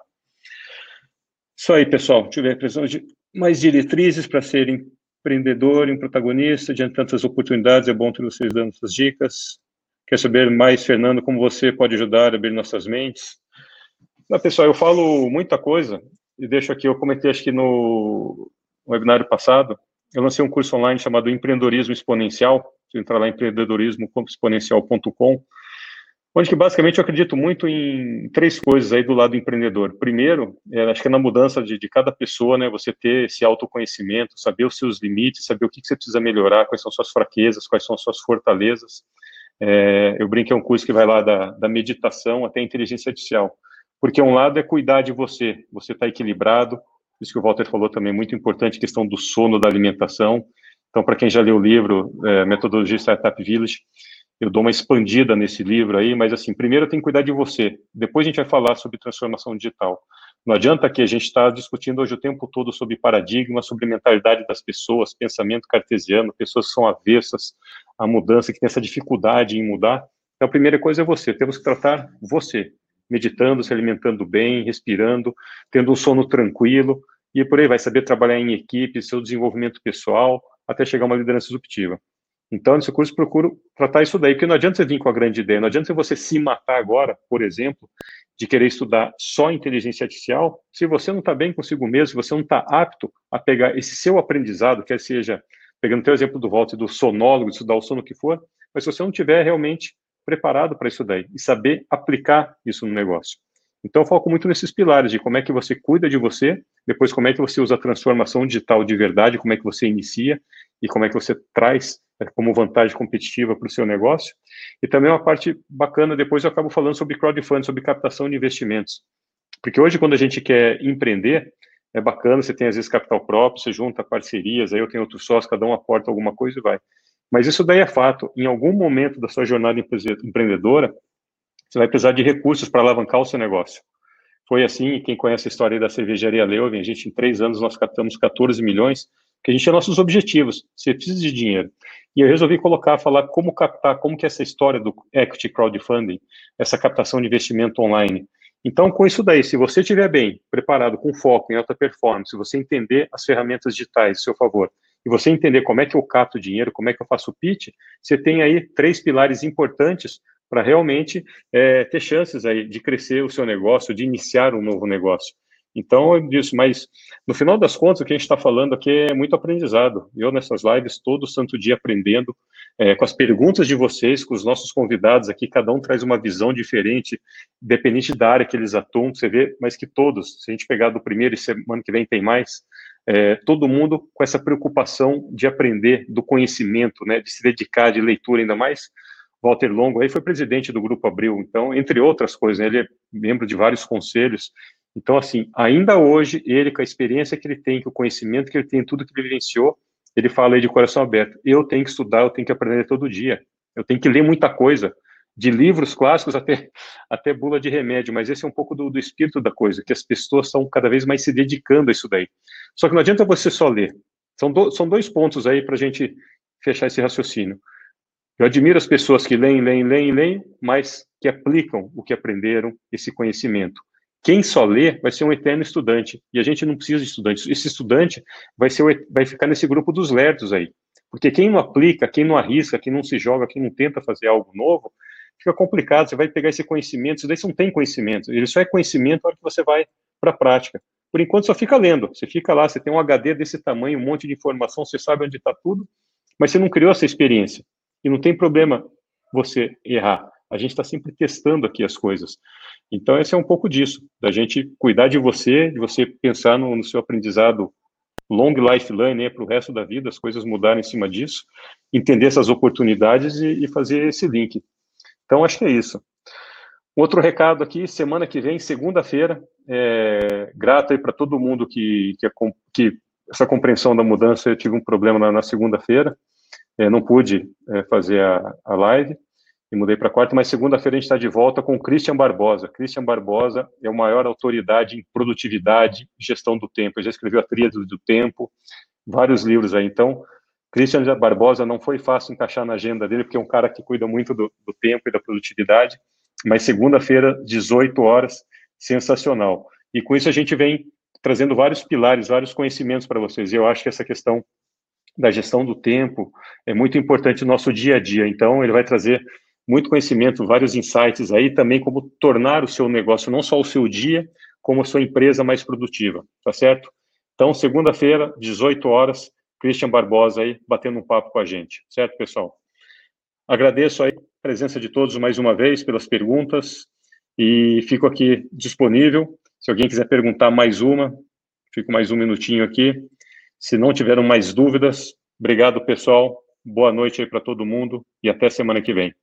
Isso aí, pessoal. Tiver precisando de mais diretrizes para serem empreendedor e um protagonista diante de tantas oportunidades. É bom ter vocês dando essas dicas. Quer saber mais, Fernando, como você pode ajudar a abrir nossas mentes? Pessoal, eu falo muita coisa e deixo aqui, eu comentei acho que no webinário passado, eu lancei um curso online chamado Empreendedorismo Exponencial. Se entrar lá em empreendedorismo.exponencial.com, onde que basicamente eu acredito muito em três coisas aí do lado empreendedor. Primeiro, é, acho que é na mudança de, de, cada pessoa, né, você ter esse autoconhecimento, saber os seus limites, saber o que, que você precisa melhorar, quais são suas fraquezas, quais são suas fortalezas. É, eu brinco é um curso que vai lá da, da meditação até inteligência artificial, porque um lado é cuidar de você, você está equilibrado, isso que o Walter falou também, é muito importante, questão do sono, da alimentação. Então, para quem já leu o livro, é, Metodologia Startup Village, eu dou uma expandida nesse livro aí, mas assim, primeiro tem que cuidar de você, depois a gente vai falar sobre transformação digital. Não adianta que a gente está discutindo hoje o tempo todo sobre paradigma, sobre mentalidade das pessoas, pensamento cartesiano, pessoas que são avessas à mudança, que têm essa dificuldade em mudar. Então, a primeira coisa é você, temos que tratar você, meditando, se alimentando bem, respirando, tendo um sono tranquilo, e por aí vai saber trabalhar em equipe, seu desenvolvimento pessoal, até chegar a uma liderança disruptiva. Então, nesse curso, procuro tratar isso daí, porque não adianta você vir com a grande ideia, não adianta você se matar agora, por exemplo, de querer estudar só inteligência artificial, se você não está bem consigo mesmo, se você não está apto a pegar esse seu aprendizado, quer seja, pegando o exemplo do Walter, do sonólogo, de estudar o sono que for, mas se você não estiver realmente preparado para isso daí e saber aplicar isso no negócio. Então, eu foco muito nesses pilares de como é que você cuida de você, depois como é que você usa a transformação digital de verdade, como é que você inicia e como é que você traz como vantagem competitiva para o seu negócio. E também uma parte bacana, depois eu acabo falando sobre crowdfunding, sobre captação de investimentos. Porque hoje, quando a gente quer empreender, é bacana, você tem às vezes capital próprio, você junta parcerias, aí eu tenho outros sócios, cada um aporta alguma coisa e vai. Mas isso daí é fato. Em algum momento da sua jornada empreendedora, você vai precisar de recursos para alavancar o seu negócio. Foi assim, quem conhece a história da cervejaria Leuven, a gente em três anos nós captamos 14 milhões, que a gente tinha nossos objetivos. Você precisa de dinheiro. E eu resolvi colocar, falar como captar, como que é essa história do equity crowdfunding, essa captação de investimento online. Então, com isso daí, se você estiver bem, preparado, com foco em alta performance, se você entender as ferramentas digitais a seu favor, e você entender como é que eu capto dinheiro, como é que eu faço o pitch, você tem aí três pilares importantes para realmente é, ter chances aí de crescer o seu negócio, de iniciar um novo negócio. Então, eu disse, mas no final das contas, o que a gente está falando aqui é muito aprendizado. Eu, nessas lives, todo santo dia aprendendo, é, com as perguntas de vocês, com os nossos convidados aqui, cada um traz uma visão diferente, dependente da área que eles atuam, você vê, mas que todos, se a gente pegar do primeiro e semana que vem tem mais, é, todo mundo com essa preocupação de aprender, do conhecimento, né, de se dedicar, de leitura, ainda mais Walter Longo, aí foi presidente do Grupo Abril, então, entre outras coisas, né, ele é membro de vários conselhos, então, assim, ainda hoje, ele, com a experiência que ele tem, com o conhecimento que ele tem, tudo que ele vivenciou, ele fala aí de coração aberto. Eu tenho que estudar, eu tenho que aprender todo dia. Eu tenho que ler muita coisa, de livros clássicos até, até bula de remédio, mas esse é um pouco do, do espírito da coisa, que as pessoas estão cada vez mais se dedicando a isso daí. Só que não adianta você só ler. São, do, são dois pontos aí para a gente fechar esse raciocínio. Eu admiro as pessoas que leem, leem, leem, leem, mas que aplicam o que aprenderam, esse conhecimento. Quem só lê vai ser um eterno estudante, e a gente não precisa de estudantes. Esse estudante vai, ser, vai ficar nesse grupo dos lerdos aí. Porque quem não aplica, quem não arrisca, quem não se joga, quem não tenta fazer algo novo, fica complicado. Você vai pegar esse conhecimento, isso daí você não tem conhecimento. Ele só é conhecimento na hora que você vai para a prática. Por enquanto, só fica lendo. Você fica lá, você tem um HD desse tamanho, um monte de informação, você sabe onde está tudo, mas você não criou essa experiência. E não tem problema você errar. A gente está sempre testando aqui as coisas. Então, esse é um pouco disso, da gente cuidar de você, de você pensar no, no seu aprendizado long life learning né, para o resto da vida, as coisas mudarem em cima disso, entender essas oportunidades e, e fazer esse link. Então, acho que é isso. Outro recado aqui, semana que vem, segunda-feira, é, grato aí para todo mundo que, que, que, essa compreensão da mudança, eu tive um problema na, na segunda-feira, é, não pude é, fazer a, a live e mudei para quarta, mas segunda-feira a gente está de volta com o Christian Barbosa. Christian Barbosa é a maior autoridade em produtividade e gestão do tempo. Ele já escreveu a Tríade do Tempo, vários livros aí. Então, Christian Barbosa não foi fácil encaixar na agenda dele, porque é um cara que cuida muito do, do tempo e da produtividade, mas segunda-feira, 18 horas, sensacional. E com isso a gente vem trazendo vários pilares, vários conhecimentos para vocês. E eu acho que essa questão da gestão do tempo é muito importante no nosso dia a dia. Então, ele vai trazer muito conhecimento, vários insights aí também como tornar o seu negócio, não só o seu dia, como a sua empresa mais produtiva, tá certo? Então, segunda-feira, 18 horas, Christian Barbosa aí batendo um papo com a gente, certo, pessoal? Agradeço aí a presença de todos mais uma vez pelas perguntas e fico aqui disponível. Se alguém quiser perguntar mais uma, fico mais um minutinho aqui. Se não tiveram mais dúvidas, obrigado, pessoal. Boa noite aí para todo mundo e até semana que vem.